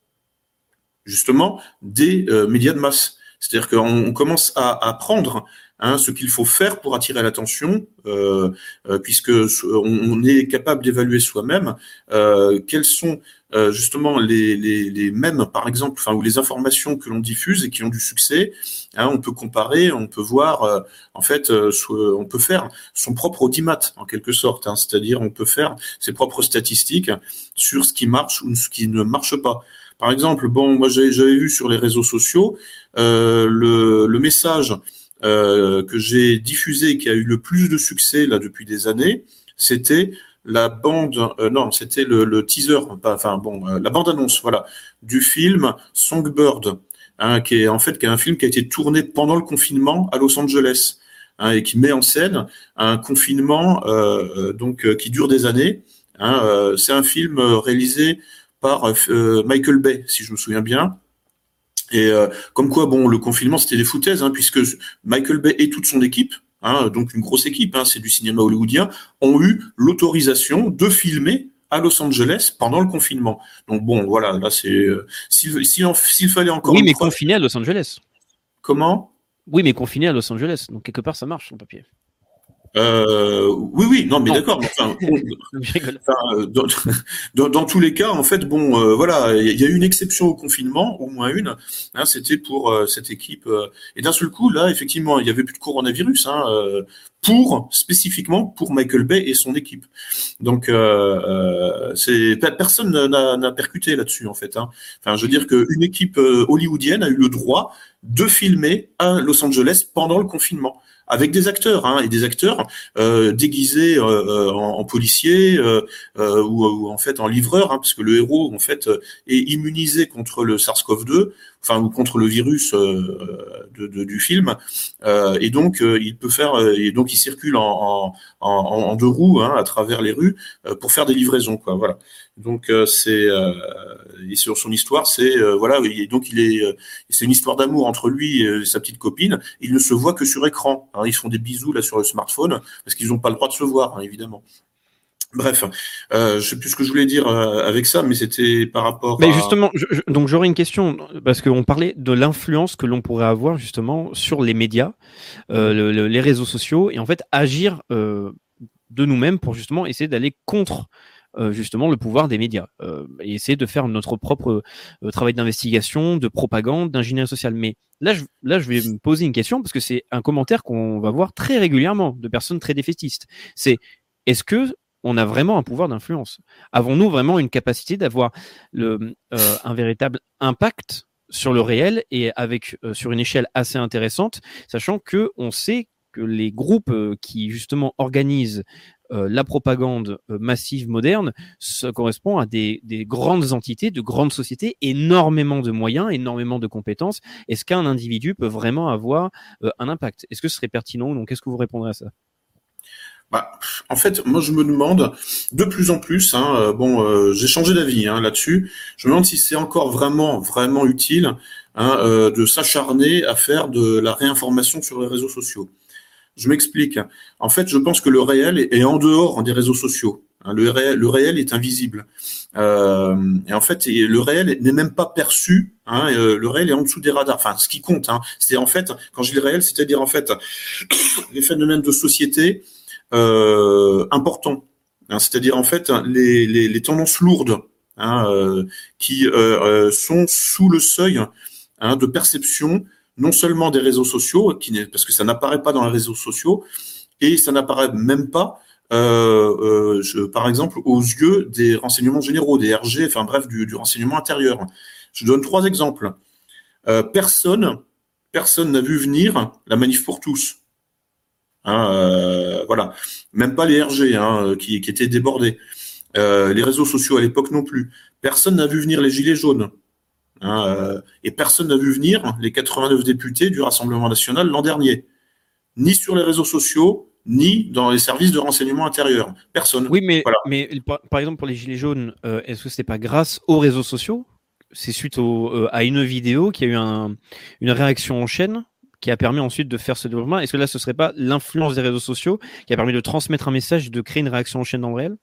justement, des médias de masse. C'est-à-dire qu'on commence à, à prendre Hein, ce qu'il faut faire pour attirer l'attention, euh, euh, puisque on, est capable d'évaluer soi-même euh, quels sont euh, justement les, les, les, mêmes, par exemple, enfin ou les informations que l'on diffuse et qui ont du succès. Hein, on peut comparer, on peut voir, euh, en fait, on peut faire son propre audimat en quelque sorte, hein, c'est-à-dire on peut faire ses propres statistiques sur ce qui marche ou ce qui ne marche pas. Par exemple, bon, moi j'avais vu sur les réseaux sociaux le, le message euh, que j'ai diffusé, qui a eu le plus de succès là depuis des années, c'était la bande, euh, non, c'était le, le, teaser, enfin bon, euh, la bande annonce, voilà, du film Songbird, hein, qui est en fait qui est un film qui a été tourné pendant le confinement à Los Angeles. Hein, et qui met en scène un confinement euh, donc qui dure des années. Hein, c'est un film réalisé par Michael Bay, si je me souviens bien, et euh, comme quoi, bon, le confinement, c'était des foutaises, hein, puisque Michael Bay et toute son équipe, hein, donc une grosse équipe, hein, c'est du cinéma hollywoodien, ont eu l'autorisation de filmer à Los Angeles pendant le confinement. Donc bon, voilà, là c'est euh, s'il fallait encore. Oui, mais confiné à Los Angeles. Comment? Oui, mais confiné à Los Angeles. Donc quelque part, ça marche son papier. Euh, oui, oui, non, mais d'accord. *laughs* Enfin, euh, dans, dans, tous les cas, en fait, bon, euh, voilà, il y a eu une exception au confinement, au moins une. Hein, C'était pour euh, cette équipe. Euh, et d'un seul coup, là, effectivement, il y avait plus de coronavirus. Hein, pour spécifiquement pour Michael Bay et son équipe. Donc, c'est personne n'a percuté là-dessus, en fait. Hein. Enfin, je veux dire qu'une équipe hollywoodienne a eu le droit de filmer à Los Angeles pendant le confinement avec des acteurs hein, et des acteurs euh, déguisés euh, euh en, policiers ou, en fait en livreurs, hein, parce que le héros en fait est immunisé contre le SARS-CoV-2, enfin ou contre le virus de, de, du film, et donc il peut faire et donc il circule en, en, en deux roues hein, à travers les rues pour faire des livraisons, quoi. Voilà. Donc euh, c'est euh, sur son histoire, c'est euh, voilà, et donc il est, c'est une histoire d'amour entre lui et sa petite copine. Ils ne se voient que sur écran. Alors, ils font des bisous là sur le smartphone parce qu'ils n'ont pas le droit de se voir, hein, évidemment. Bref, euh, je sais plus ce que je voulais dire avec ça, mais c'était par rapport. Mais justement, donc j'aurais une question parce qu'on parlait de l'influence que l'on pourrait avoir justement sur les médias, euh, le, les réseaux sociaux, et en fait agir euh, de nous-mêmes pour justement essayer d'aller contre euh, justement le pouvoir des médias euh, et essayer de faire notre propre euh, travail d'investigation, de propagande, d'ingénierie sociale. Mais là, je, là, je vais me poser une question parce que c'est un commentaire qu'on va voir très régulièrement de personnes très défaitistes. C'est est-ce que on a vraiment un pouvoir d'influence. Avons-nous vraiment une capacité d'avoir le, un véritable impact sur le réel et avec sur une échelle assez intéressante, sachant que on sait que les groupes qui justement organisent euh, la propagande euh, massive moderne ça correspond à des, des, grandes entités, de grandes sociétés, énormément de moyens, énormément de compétences. Est-ce qu'un individu peut vraiment avoir euh, un impact? Est-ce que ce serait pertinent ou non? Qu'est-ce que vous répondrez à ça? Bah, en fait, moi je me demande de plus en plus. Hein, bon, j'ai changé d'avis hein, là-dessus. Je me demande si c'est encore vraiment, vraiment utile hein, de s'acharner à faire de la réinformation sur les réseaux sociaux. Je m'explique. En fait, je pense que le réel est en dehors des réseaux sociaux. Hein, le réel, le réel est invisible. Euh, et en fait, le réel n'est même pas perçu. Hein, euh, le réel est en dessous des radars. Enfin, ce qui compte, hein, c'est en fait, quand je dis le réel, c'est-à-dire en fait *coughs* les phénomènes de société euh, importants. Hein, c'est-à-dire en fait les, les, tendances lourdes hein, euh, qui euh, sont sous le seuil hein, de perception non seulement des réseaux sociaux, parce que ça n'apparaît pas dans les réseaux sociaux, et ça n'apparaît même pas euh, par exemple, aux yeux des renseignements généraux, des RG, enfin bref, du, du renseignement intérieur. Je donne trois exemples. personne, personne n'a vu venir la manif pour tous. Hein, voilà, même pas les RG hein, qui, qui, étaient débordés. les réseaux sociaux à l'époque non plus. Personne n'a vu venir les gilets jaunes. Hein, euh, et personne n'a vu venir les 89 députés du Rassemblement national l'an dernier, ni sur les réseaux sociaux, ni dans les services de renseignement intérieur. Personne. Oui, mais, mais par, exemple pour les gilets jaunes, euh, est-ce que ce n'est pas grâce aux réseaux sociaux? C'est suite euh, à une vidéo qui a eu une réaction en chaîne? Qui a permis ensuite de faire ce développement. Est-ce que là, ce serait pas l'influence des réseaux sociaux qui a permis de transmettre un message, de créer une réaction en chaîne dans le réel?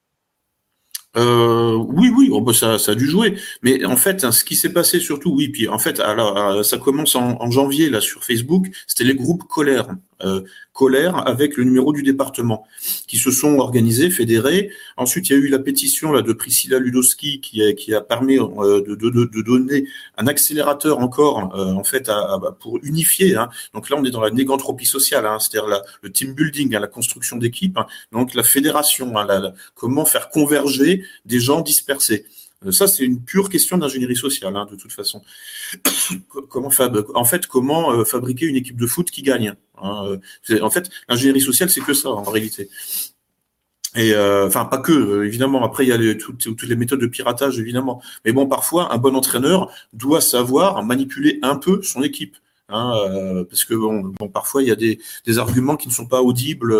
Euh, oui, oui, oh, bah, ça, ça a dû jouer. Mais en fait, hein, ce qui s'est passé surtout, oui, puis en fait, alors, euh, ça commence en, en janvier là sur Facebook. C'était les groupes colère euh, colère avec le numéro du département, qui se sont organisés, fédérés. Ensuite, il y a eu la pétition là de Priscilla Ludowski qui a, permis euh, de, donner un accélérateur encore euh, en fait bah, pour unifier. Hein. Donc là, on est dans la négantropie sociale, hein, c'est-à-dire le team building, hein, la construction d'équipe. Hein. donc la fédération, hein, la, comment faire converger des gens dispersés. Euh, ça, c'est une pure question d'ingénierie sociale, hein, de toute façon. *coughs* comment en fait, comment euh, fabriquer une équipe de foot qui gagne hein, euh, En fait, l'ingénierie sociale, c'est que ça, en réalité. Et enfin, pas que, évidemment. Après, il y a toutes, les méthodes de piratage, évidemment. Mais bon, parfois, un bon entraîneur doit savoir manipuler un peu son équipe. Hein, parce que bon, bon, parfois il y a des, des arguments qui ne sont pas audibles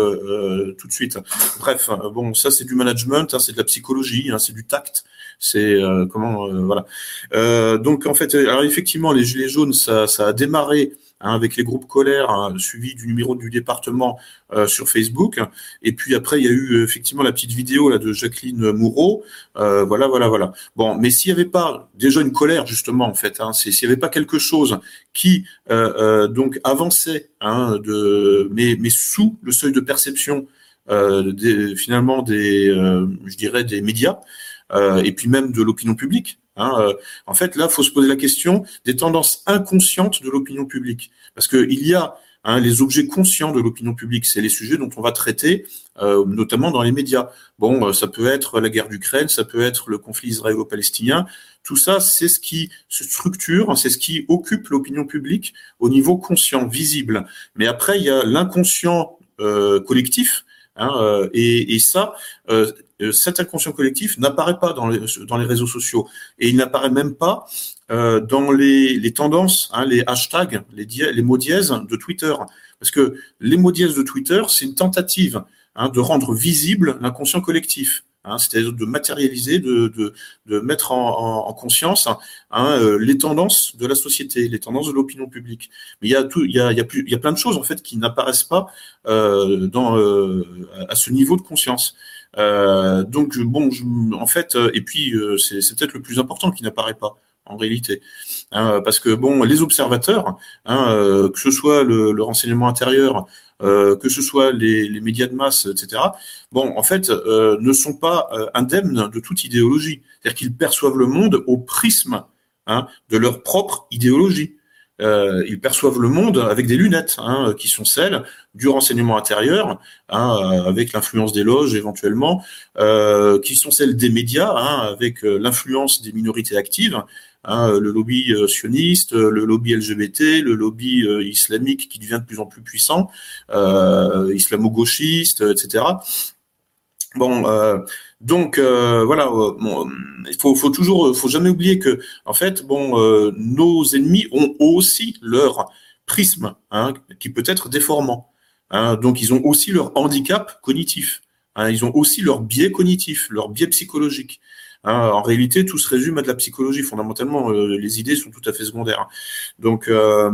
tout de suite. Bref, bon, ça c'est du management, hein, c'est de la psychologie, hein, c'est du tact. C'est euh, comment euh, voilà. Euh, donc en fait, alors effectivement, les gilets jaunes, ça, ça a démarré Hein, avec les groupes colères, hein, suivi du numéro du département euh, sur Facebook. Et puis après, il y a eu effectivement la petite vidéo là de Jacqueline Moureau. Euh, voilà, voilà, voilà. Bon, mais s'il n'y avait pas déjà une colère justement en fait, hein, s'il n'y avait pas quelque chose qui euh, donc avançait, hein, mais, sous le seuil de perception des, finalement des, je dirais des médias. Euh, et puis même de l'opinion publique. Hein, euh, en fait, là, faut se poser la question des tendances inconscientes de l'opinion publique, parce qu'il y a hein, les objets conscients de l'opinion publique, c'est les sujets dont on va traiter, euh, notamment dans les médias. Bon, ça peut être la guerre d'Ukraine, ça peut être le conflit israélo-palestinien. Tout ça, c'est ce qui se structure, c'est ce qui occupe l'opinion publique au niveau conscient, visible. Mais après, il y a l'inconscient euh, collectif, hein, et, et, ça, euh, euh, cet inconscient collectif n'apparaît pas dans les, réseaux sociaux et il n'apparaît même pas euh, dans les, tendances, hein, les hashtags, les, les mots dièses de Twitter. Parce que les mots dièses de Twitter, c'est une tentative hein, de rendre visible l'inconscient collectif. Hein, c'est-à-dire de matérialiser, de, de, de mettre en, en, conscience hein, euh, les tendances de la société, les tendances de l'opinion publique. Mais il y a tout, il y a, il y a, plein de choses en fait qui n'apparaissent pas euh, euh, à ce niveau de conscience. Donc bon, en fait, et puis euh, c'est peut-être le plus important qui n'apparaît pas en réalité, hein, parce que bon, les observateurs, que ce soit le renseignement intérieur, que ce soit les, les, médias de masse, etc. Bon, en fait, ne sont pas indemnes de toute idéologie, c'est-à-dire qu'ils perçoivent le monde au prisme hein, de leur propre idéologie euh, ils perçoivent le monde avec des lunettes, hein, qui sont celles du renseignement intérieur, hein, avec l'influence des loges éventuellement, euh, qui sont celles des médias, hein, avec euh, l'influence des minorités actives, hein, le lobby euh, sioniste, le lobby LGBT, le lobby islamique qui devient de plus en plus puissant, islamo-gauchiste, etc. Bon, donc euh, voilà, euh, il faut, faut toujours, faut jamais oublier que en fait, bon, euh, nos ennemis ont aussi leur prisme, hein, qui peut être déformant. Hein, donc ils ont aussi leur handicap cognitif. Ils ont aussi leur biais cognitif, leur biais psychologique. Hein, en réalité, tout se résume à de la psychologie. Fondamentalement, euh, les idées sont tout à fait secondaires. Donc, euh,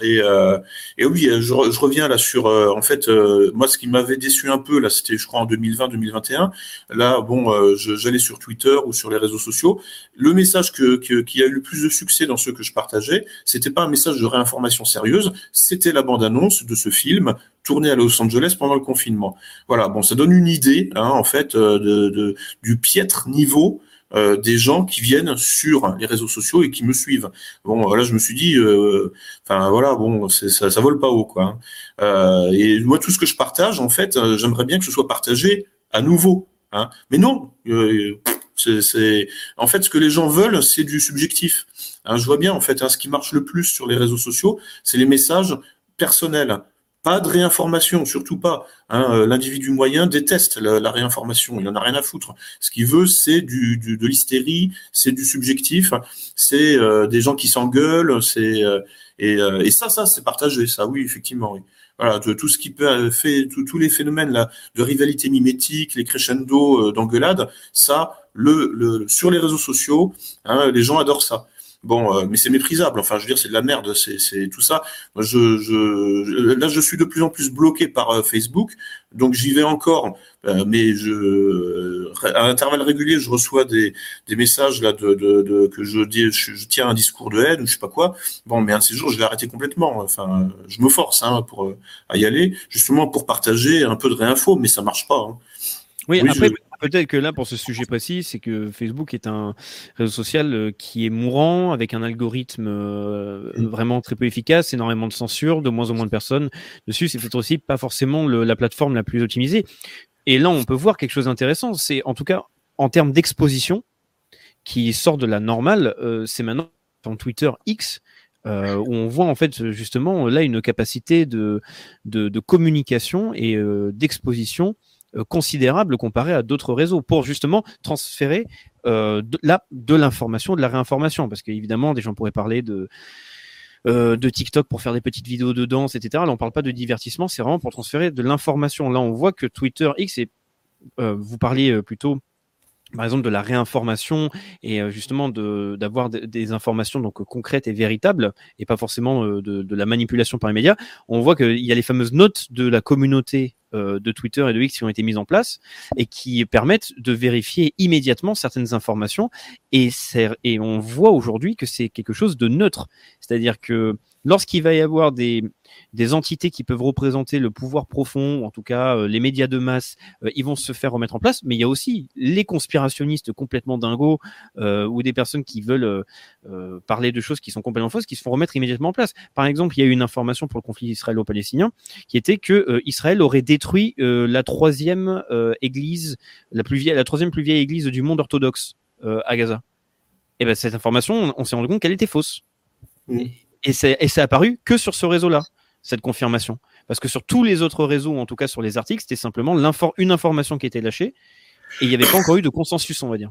et, euh, et, oui, je, je, reviens là sur, en fait, moi, ce qui m'avait déçu un peu là, c'était, je crois, en 2020-2021. Là, bon, j'allais sur Twitter ou sur les réseaux sociaux. Le message que, qui a eu le plus de succès dans ceux que je partageais, c'était pas un message de réinformation sérieuse, c'était la bande-annonce de ce film tourné à Los Angeles pendant le confinement. Voilà, bon, ça donne une idée, hein, en fait, de, de, du piètre niveau euh, des gens qui viennent sur les réseaux sociaux et qui me suivent. Bon, là, je me suis dit, euh, enfin voilà, bon, ça, ça vole pas haut, quoi. Hein. Euh, et moi, tout ce que je partage, en fait, j'aimerais bien que ce soit partagé à nouveau. Hein. Mais non, euh, c'est, en fait ce que les gens veulent, c'est du subjectif. Hein, je vois bien en fait, hein, ce qui marche le plus sur les réseaux sociaux, c'est les messages personnels. Pas de réinformation, surtout pas. Hein, euh, L'individu moyen déteste la, réinformation, il en a rien à foutre. Ce qu'il veut, c'est du, de l'hystérie, c'est du subjectif, c'est euh, des gens qui s'engueulent, c'est euh, et, ça, ça, c'est partagé, ça, oui, effectivement, oui. Voilà, tout ce qui peut fait, tous les phénomènes là de rivalité mimétique, les crescendo d'engueulade, ça, le, le, sur les réseaux sociaux, hein, les gens adorent ça. Bon, euh, mais c'est méprisable. Enfin, je veux dire, c'est de la merde. C'est tout ça. Moi, je, je, là, je suis de plus en plus bloqué par euh, Facebook. Donc, j'y vais encore, euh, mais je, à intervalles réguliers, je reçois des, des messages là de, de, de que je dis, je, tiens un discours de haine ou je sais pas quoi. Bon, mais un de ces jours, je l'ai arrêté complètement. Enfin, je me force hein, pour à y aller, justement pour partager un peu de réinfo, mais ça marche pas. Hein. Oui, après, peut-être que là, pour ce sujet précis, c'est que Facebook est un réseau social euh, qui est mourant, avec un algorithme euh, mm. vraiment très peu efficace, énormément de censure, de moins en moins de personnes dessus. C'est peut-être aussi pas forcément la plateforme la plus optimisée. Et là, on peut voir quelque chose d'intéressant. C'est en tout cas en termes d'exposition qui sort de la normale. Euh, c'est maintenant en Twitter X. où on voit en fait justement là une capacité de, de, communication et d'exposition euh, considérable comparé à d'autres réseaux pour justement transférer euh, de, de l'information, de la réinformation. Parce qu'évidemment, des gens pourraient parler de, euh, de TikTok pour faire des petites vidéos de danse, etc. Là, on parle pas de divertissement, c'est vraiment pour transférer de l'information. Là, on voit que Twitter X, et vous parliez plutôt par exemple de la réinformation et justement d'avoir des informations donc concrètes et véritables et pas forcément de, de la manipulation par les médias. On voit qu'il y a les fameuses notes de la communauté de Twitter et de X qui ont été mises en place et qui permettent de vérifier immédiatement certaines informations. Et, et on voit aujourd'hui que c'est quelque chose de neutre. C'est-à-dire que lorsqu'il va y avoir des, des entités qui peuvent représenter le pouvoir profond, ou en tout cas euh, les médias de masse, euh, ils vont se faire remettre en place. Mais il y a aussi les conspirationnistes complètement dingos euh, ou des personnes qui veulent parler de choses qui sont complètement fausses, qui se font remettre immédiatement en place. Par exemple, il y a eu une information pour le conflit israélo-palestinien qui était que Israël aurait détruit la troisième église, la plus vieille, la troisième plus vieille église du monde orthodoxe à Gaza. Et ben cette information, on, s'est rendu compte qu'elle était fausse. Mmh. Et c'est apparu que sur ce réseau-là, cette confirmation. Parce que sur tous les autres réseaux, en tout cas sur les articles, c'était simplement une information qui était lâchée et il n'y avait pas encore eu de consensus, on va dire.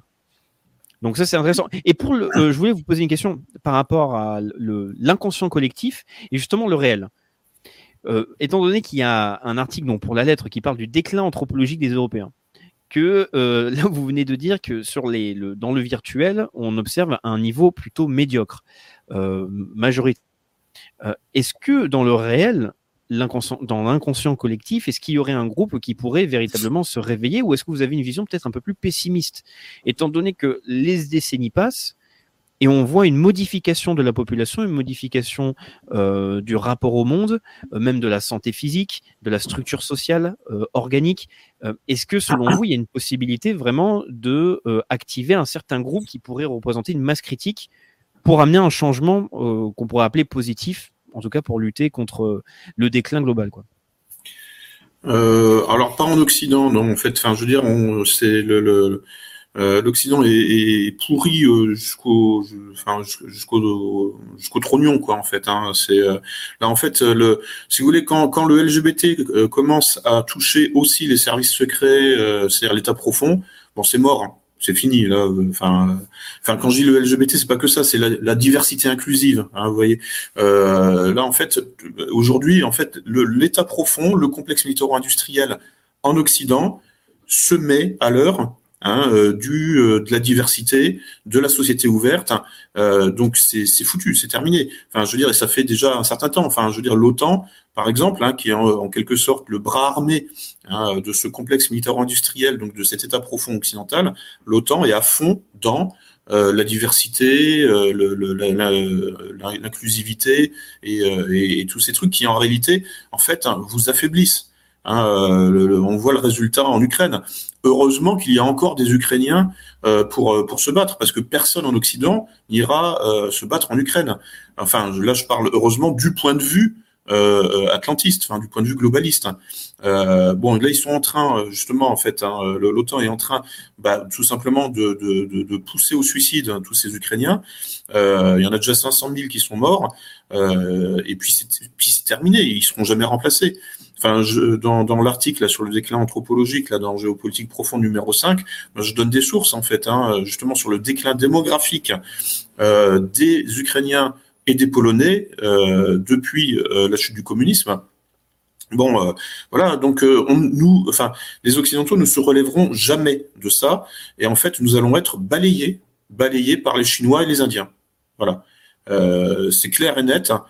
Donc ça, c'est intéressant. Et pour le, euh, je voulais vous poser une question par rapport à l'inconscient collectif et justement le réel. Euh, étant donné qu'il y a un article donc, pour la lettre qui parle du déclin anthropologique des Européens, que euh, là vous venez de dire que sur les, le, dans le virtuel, on observe un niveau plutôt médiocre. Euh, majorité. Euh, est-ce que dans le réel, dans l'inconscient collectif, est-ce qu'il y aurait un groupe qui pourrait véritablement se réveiller ou est-ce que vous avez une vision peut-être un peu plus pessimiste? Étant donné que les décennies passent et on voit une modification de la population, une modification euh, du rapport au monde, même de la santé physique, de la structure sociale, organique. est-ce que selon vous, il y a une possibilité vraiment de activer un certain groupe qui pourrait représenter une masse critique pour amener un changement euh, qu'on pourrait appeler positif, en tout cas pour lutter contre euh, le déclin global, quoi. Euh, alors pas en Occident, non. En fait, enfin, je veux dire, l'Occident est, pourri jusqu'au, jusqu'au, trognon, quoi. En fait, hein. là, en fait, si vous voulez, quand, quand le LGBT commence à toucher aussi les services secrets, c'est-à-dire l'État profond, bon, c'est mort. C'est fini là. Enfin, enfin, quand je dis le LGBT, c'est pas que ça, c'est la, diversité inclusive. Hein, vous voyez. Euh, là, en fait, aujourd'hui, en fait, l'État profond, le complexe militaro-industriel en Occident se met à l'heure hein, euh, du euh, de la diversité, de la société ouverte. Euh, donc c'est foutu, c'est terminé. Enfin, je veux dire, et ça fait déjà un certain temps. Enfin, je veux dire, l'OTAN, par exemple, hein, qui est en, quelque sorte le bras armé hein, de ce complexe militaro-industriel, donc de cet État profond occidental, l'OTAN est à fond dans euh, la diversité, euh, l'inclusivité et, euh, et, tous ces trucs qui en réalité, en fait, hein, vous affaiblissent. Hein, euh, on voit le résultat en Ukraine. Heureusement qu'il y a encore des Ukrainiens euh, pour euh, pour se battre, parce que personne en Occident n'ira se battre en Ukraine. Enfin, là, je parle heureusement du point de vue euh, atlantiste, enfin du point de vue globaliste. Euh, bon, là ils sont en train justement en fait, hein, l'OTAN est en train bah, tout simplement de, de, de, pousser au suicide hein, tous ces Ukrainiens. il y en a déjà 500 000 qui sont morts, et puis c'est terminé, ils seront jamais remplacés. Enfin, je, dans, dans l'article sur le déclin anthropologique, là, dans Géopolitique profonde numéro 5, je donne des sources, en fait, hein, justement sur le déclin démographique euh, des Ukrainiens et des Polonais euh, depuis euh, la chute du communisme. Bon, euh, voilà, donc on, nous, enfin, les Occidentaux ne se relèveront jamais de ça, et en fait, nous allons être balayés, balayés par les Chinois et les Indiens. Voilà, c'est clair et net. Hein.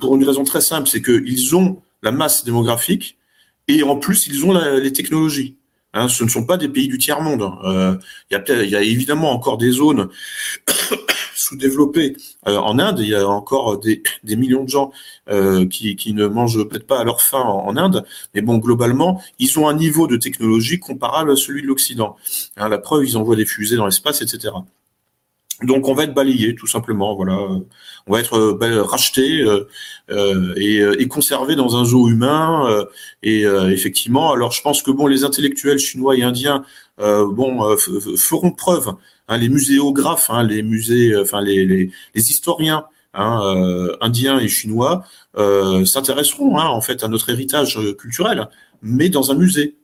pour une raison très simple, c'est qu'ils ont la masse démographique, et en plus, ils ont les technologies. Hein, ce ne sont pas des pays du tiers-monde. Euh, il y, y, a évidemment encore des zones *coughs* sous-développées euh, en Inde. Il y a encore *coughs* des, millions de gens euh, qui, qui, ne mangent peut-être pas à leur faim en, Inde. Mais bon, globalement, ils ont un niveau de technologie comparable à celui de l'Occident. Hein, la preuve, ils envoient des fusées dans l'espace, etc. Donc on va être balayé tout simplement, voilà. On va être euh, racheté euh, euh, et, et, conservé dans un zoo humain. et effectivement, alors je pense que bon, les intellectuels chinois et indiens, bon, feront preuve. Hein, les muséographes, hein, les musées, enfin les, historiens hein, indiens et chinois s'intéresseront en fait à notre héritage culturel, mais dans un musée.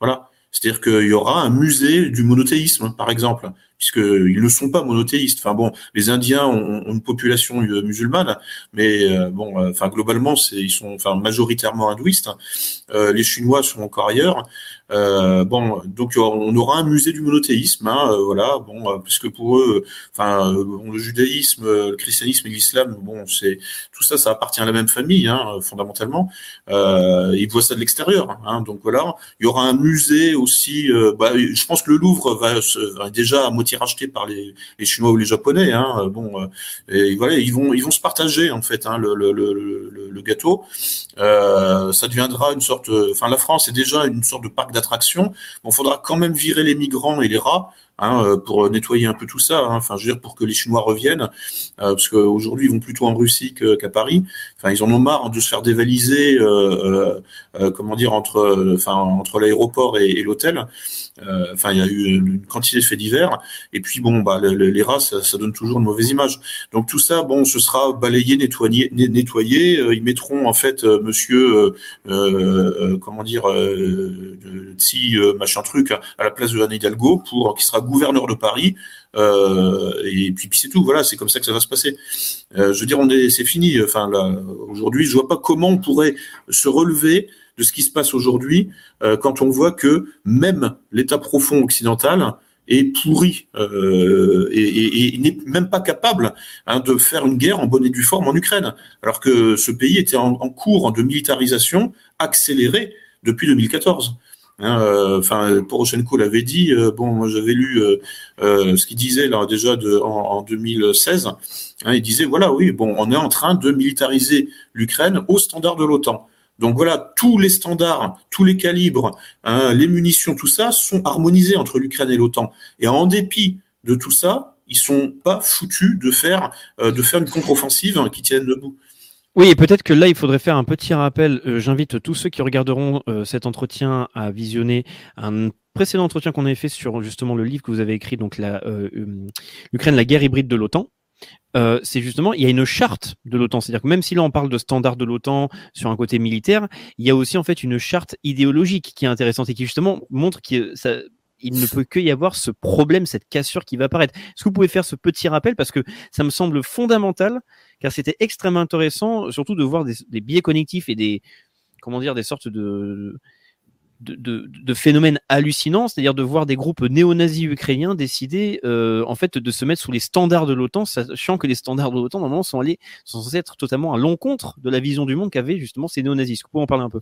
Voilà. C'est-à-dire qu'il y aura un musée du monothéisme, par exemple, puisqu'ils ne sont pas monothéistes. Enfin bon, les Indiens ont, une population euh, musulmane, mais euh, bon, euh, enfin globalement, ils sont majoritairement hindouistes. les Chinois sont encore ailleurs. Euh, bon, donc on aura un musée du monothéisme, hein, euh, voilà. Bon, euh, puisque pour eux, enfin, le judaïsme, le christianisme et l'islam, bon, c'est tout ça, ça appartient à la même famille, hein, fondamentalement. ils voient ça de l'extérieur, hein, donc voilà. Il y aura un musée aussi. Bah, je pense que le Louvre va, va déjà à moitié racheté par les, les, Chinois ou les Japonais. Hein, bon, et voilà, ils vont, ils vont se partager en fait hein, le, le, le, le, gâteau. ça deviendra une sorte. Enfin, la France est déjà une sorte de parc d'attraction. Bon, faudra quand même virer les migrants et les rats. Hein, euh, pour nettoyer un peu tout ça. Hein. Enfin, je veux dire pour que les Chinois reviennent, euh, parce qu'aujourd'hui ils vont plutôt en Russie qu'à Paris. Enfin, ils en ont marre de se faire dévaliser, euh, euh comment dire, entre, enfin, entre l'aéroport et, et l'hôtel. Enfin, il y a eu une quantité de faits divers. Et puis bon, bah, les rats, ça, ça, donne toujours une mauvaise image. Donc tout ça, bon, ce sera balayé, nettoyé, nettoyé. Ils mettront en fait Monsieur, comment dire, si machin truc à la place de Anne Hidalgo pour qui sera gouverneur de Paris. Euh, et puis, c'est tout. Voilà, c'est comme ça que ça va se passer. Euh, je veux dire, c'est fini. Enfin, aujourd'hui, je vois pas comment on pourrait se relever de ce qui se passe aujourd'hui euh, quand on voit que même l'État profond occidental est pourri et, n'est même pas capable hein, de faire une guerre en bonne et due forme en Ukraine, alors que ce pays était en, en cours de militarisation accélérée depuis 2014. Hein, euh, enfin, Poroshenko l'avait dit. Euh, bon, moi j'avais lu euh, ce qu'il disait là déjà de, en, 2016. Hein, il disait voilà, oui, bon, on est en train de militariser l'Ukraine au standard de l'OTAN. Donc voilà, tous les standards, tous les calibres, hein, les munitions, tout ça sont harmonisés entre l'Ukraine et l'OTAN. Et en dépit de tout ça, ils sont pas foutus de faire de faire une contre-offensive qui tienne debout. Oui, et peut-être que là, il faudrait faire un petit rappel. Euh, j'invite tous ceux qui regarderont euh, cet entretien à visionner un précédent entretien qu'on avait fait sur justement le livre que vous avez écrit, donc la, euh, l'Ukraine, la guerre hybride de l'OTAN. c'est justement, il y a une charte de l'OTAN. C'est-à-dire que même si là on parle de standards de l'OTAN sur un côté militaire, il y a aussi en fait une charte idéologique qui est intéressante et qui justement montre que ça, il ne peut que y avoir ce problème, cette cassure qui va apparaître. Est-ce que vous pouvez faire ce petit rappel? Parce que ça me semble fondamental, car c'était extrêmement intéressant, surtout de voir des, des, biais cognitifs et des comment dire des sortes de de, de, de phénomènes hallucinants, c'est-à-dire de voir des groupes néo-nazis ukrainiens décider euh, en fait de se mettre sous les standards de l'OTAN, sachant que les standards de l'OTAN normalement sont allés sont censés être totalement à l'encontre de la vision du monde qu'avaient justement ces néo-nazis. Est-ce que vous pouvez en parler un peu?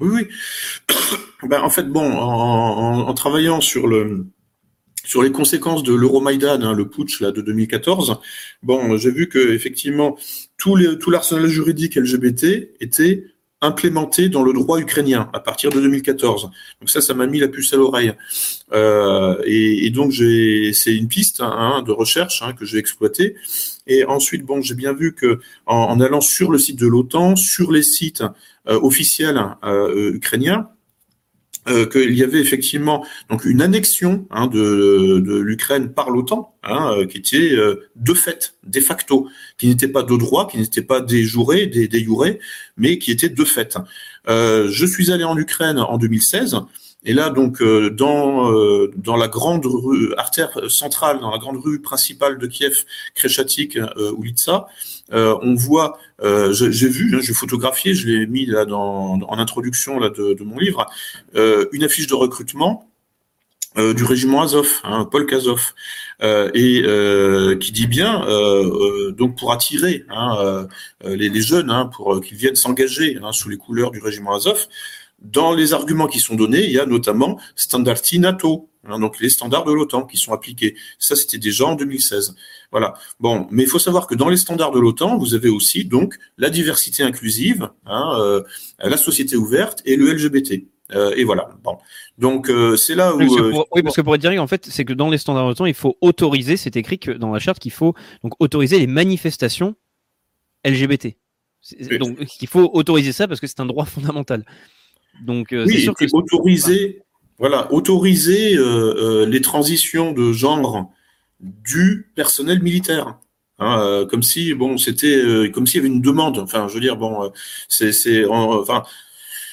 Oui, oui. *coughs* ben, en fait, bon, en, travaillant sur le sur les conséquences de l'Euromaïdan, hein, le putsch là de 2014, bon, j'ai vu que effectivement tout l'arsenal juridique LGBT était implémenté dans le droit ukrainien à partir de 2014. Donc ça, ça m'a mis la puce à l'oreille. Euh, et, et, donc j'ai, c'est une piste hein, de recherche hein, que j'ai exploitée. Et ensuite, bon, j'ai bien vu que en, en, allant sur le site de l'OTAN, sur les sites euh, officiels euh, ukrainiens, euh, qu'il y avait effectivement donc une annexion hein, de, de l'Ukraine par l'OTAN, hein, euh, qui était euh, de fait, de facto, qui n'était pas de droit, qui n'était pas des jurés, des, des mais qui était de fait. Euh, je suis allé en Ukraine en 2016. Et là, donc, dans dans la grande rue artère centrale, dans la grande rue principale de Kiev, Kreshatik, euh, Ulitsa, euh, on voit, euh, j'ai vu, hein, j'ai photographié, je l'ai mis là dans, en introduction là de, de mon livre, euh, une affiche de recrutement euh, du régiment Azov, hein, Paul Kazov, euh, et euh, qui dit bien donc pour attirer hein, les, les, jeunes, hein, pour qu'ils viennent s'engager hein, sous les couleurs du régiment Azov. Dans les arguments qui sont donnés, il y a notamment standardi NATO, hein, donc les standards de l'OTAN qui sont appliqués. Ça, c'était déjà en 2016. Voilà. Bon, mais il faut savoir que dans les standards de l'OTAN, vous avez aussi donc la diversité inclusive, hein, euh, la société ouverte et le LGBT. Euh, et voilà. Bon. Donc euh, c'est là où. Parce pour, oui, parce que pour être direct, en fait, c'est que dans les standards de l'OTAN, il faut autoriser. C'est écrit que dans la charte qu'il faut donc autoriser les manifestations LGBT. Donc il faut autoriser ça parce que c'est un droit fondamental. Donc, euh, oui, sûr que autoriser, voilà, autoriser euh, euh, les transitions de genre du personnel militaire. Hein, euh, comme si bon c'était comme s'il y avait une demande enfin je veux dire bon c'est c'est enfin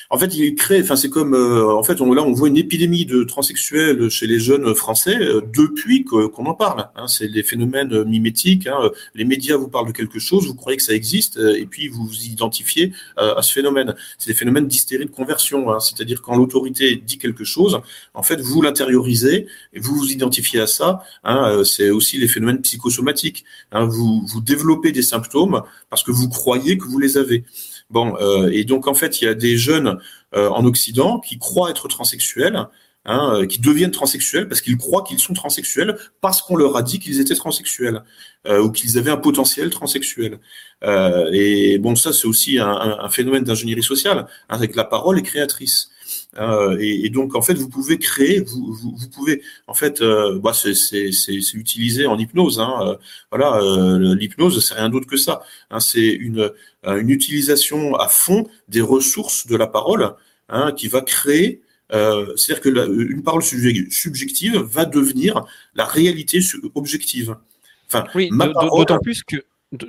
en fait, il crée, enfin, c'est comme, euh, en fait, on, là, on voit une épidémie de transsexuels chez les jeunes français euh, depuis qu'on en parle. Hein, c'est des phénomènes mimétiques. Hein, les médias vous parlent de quelque chose, vous croyez que ça existe, euh, et puis vous vous identifiez à ce phénomène. C'est des phénomènes d'hystérie de conversion. Hein, C'est-à-dire quand l'autorité dit quelque chose, en fait, vous l'intériorisez et vous vous identifiez à ça. C'est aussi les phénomènes psychosomatiques. Vous, vous développez des symptômes parce que vous croyez que vous les avez. Bon, euh, et donc en fait, il y a des jeunes euh, en Occident qui croient être transsexuels, hein, euh, qui deviennent transsexuels parce qu'ils croient qu'ils sont transsexuels parce qu'on leur a dit qu'ils étaient transsexuels ou qu'ils avaient un potentiel transsexuel. et bon, ça c'est aussi un, phénomène d'ingénierie sociale, hein, avec la parole est créatrice. Euh, et, et, donc en fait vous pouvez créer, vous, vous, vous pouvez en fait, euh, bah, c'est utilisé en hypnose. Hein, euh, voilà, l'hypnose c'est rien d'autre que ça. Hein, c'est une, une utilisation à fond des ressources de la parole hein, qui va créer. C'est-à-dire que la, une parole subjective va devenir la réalité objective. Enfin, oui, d'autant plus que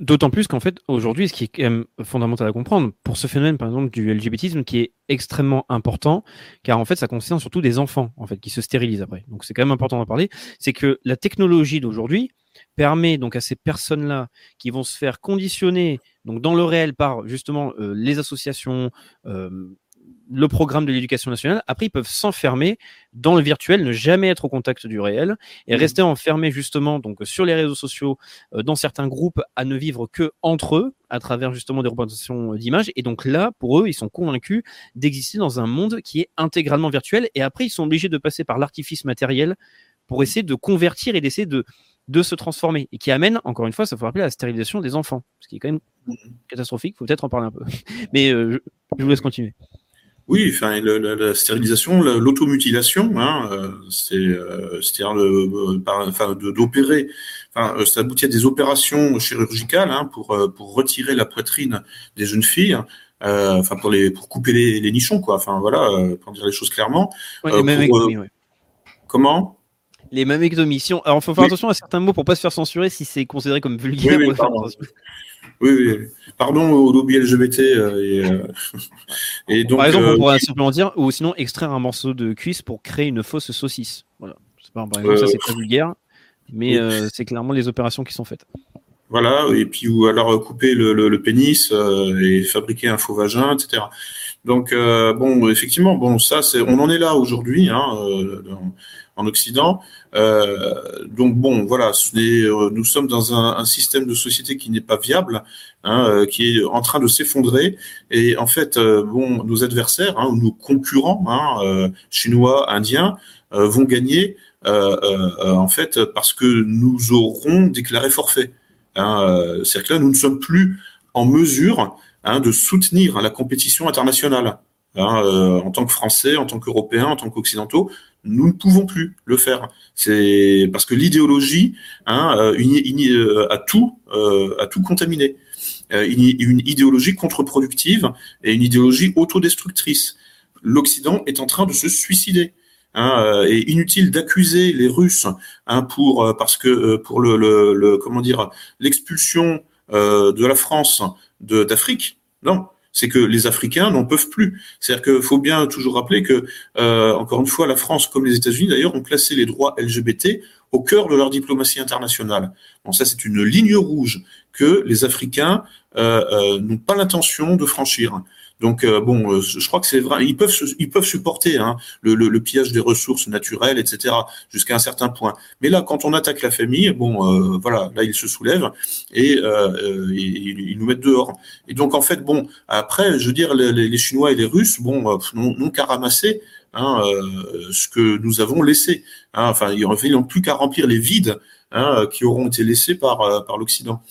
D'autant plus qu'en fait, aujourd'hui, ce qui est quand même fondamental à comprendre, pour ce phénomène, par exemple, du LGBTisme, qui est extrêmement important, car en fait, ça concerne surtout des enfants, en fait, qui se stérilisent après. Donc, c'est quand même important d'en parler. C'est que la technologie d'aujourd'hui permet donc à ces personnes-là qui vont se faire conditionner, donc dans le réel, par justement euh, les associations, euh, le programme de l'éducation nationale. Après, ils peuvent s'enfermer dans le virtuel, ne jamais être au contact du réel et mmh. rester enfermés justement donc sur les réseaux sociaux, euh, dans certains groupes, à ne vivre que entre eux à travers justement des représentations d'images. Et donc là, pour eux, ils sont convaincus d'exister dans un monde qui est intégralement virtuel. Et après, ils sont obligés de passer par l'artifice matériel pour essayer de convertir et d'essayer de de se transformer et qui amène, encore une fois, ça faut rappeler, à la stérilisation des enfants, ce qui est quand même mmh. catastrophique. Faut peut-être en parler un peu. *laughs* Mais euh, je vous laisse continuer. Oui, enfin la, la, stérilisation, l'automutilation, hein, euh, c'est euh, c'est-à-dire euh, enfin, d'opérer. Enfin, ça aboutit à des opérations chirurgicales hein, pour pour retirer la poitrine des jeunes filles. enfin pour les pour couper les, les, nichons quoi. Enfin voilà, pour dire les choses clairement. Ouais, les pour, Comment? Les mammectomies. Alors, il faut faire attention à certains mots pour pas se faire censurer si c'est considéré comme vulgaire. Oui, oui, oui. Pardon au lobby LGBT. Euh, et, euh, *laughs* et donc, Par exemple, on euh, pourrait simplement dire, ou sinon extraire un morceau de cuisse pour créer une fausse saucisse. Voilà. Pas, par exemple, ça c'est pas vulgaire, mais c'est clairement les opérations qui sont faites. Voilà, et puis ou alors couper le, le, le pénis et fabriquer un faux vagin, etc. Donc bon, effectivement, bon, ça c'est, on en est là aujourd'hui, hein, en Occident. Euh, donc bon, voilà, euh, nous sommes dans un, un, système de société qui n'est pas viable, hein, euh, qui est en train de s'effondrer. Et en fait, euh, bon, nos adversaires, hein, nos concurrents, hein, euh, chinois, indiens, vont gagner en fait parce que nous aurons déclaré forfait. Hein, C'est-à-dire que là, nous ne sommes plus en mesure hein, de soutenir la compétition internationale. Hein, euh, en tant que Français, en tant qu'Européens, en tant qu'Occidentaux, nous ne pouvons plus le faire. C'est parce que l'idéologie hein, euh, euh, a tout, a tout contaminé. une idéologie contre-productive et une idéologie autodestructrice. L'Occident est en train de se suicider. Hein, et inutile d'accuser les Russes hein, pour parce que pour le, le, le comment dire l'expulsion de la France d'Afrique. Non, c'est que les Africains n'en peuvent plus. C'est-à-dire qu'il faut bien toujours rappeler que, euh, encore une fois, la France, comme les États-Unis d'ailleurs, ont placé les droits LGBT au cœur de leur diplomatie internationale. Bon, ça, c'est une ligne rouge que les Africains euh, euh, n'ont pas l'intention de franchir. Donc euh, bon, euh, je crois que c'est vrai. Ils peuvent ils peuvent supporter hein, le, le, pillage des ressources naturelles, etc. Jusqu'à un certain point. Mais là, quand on attaque la famille, bon, euh, voilà, là ils se soulèvent et, ils nous mettent dehors. Et donc en fait, bon, après, je veux dire, les, les Chinois et les Russes, bon, n'ont qu'à ramasser. Hein, ce que nous avons laissé. Hein, enfin, ils n'ont plus qu'à remplir les vides hein, qui auront été laissés par, par l'Occident.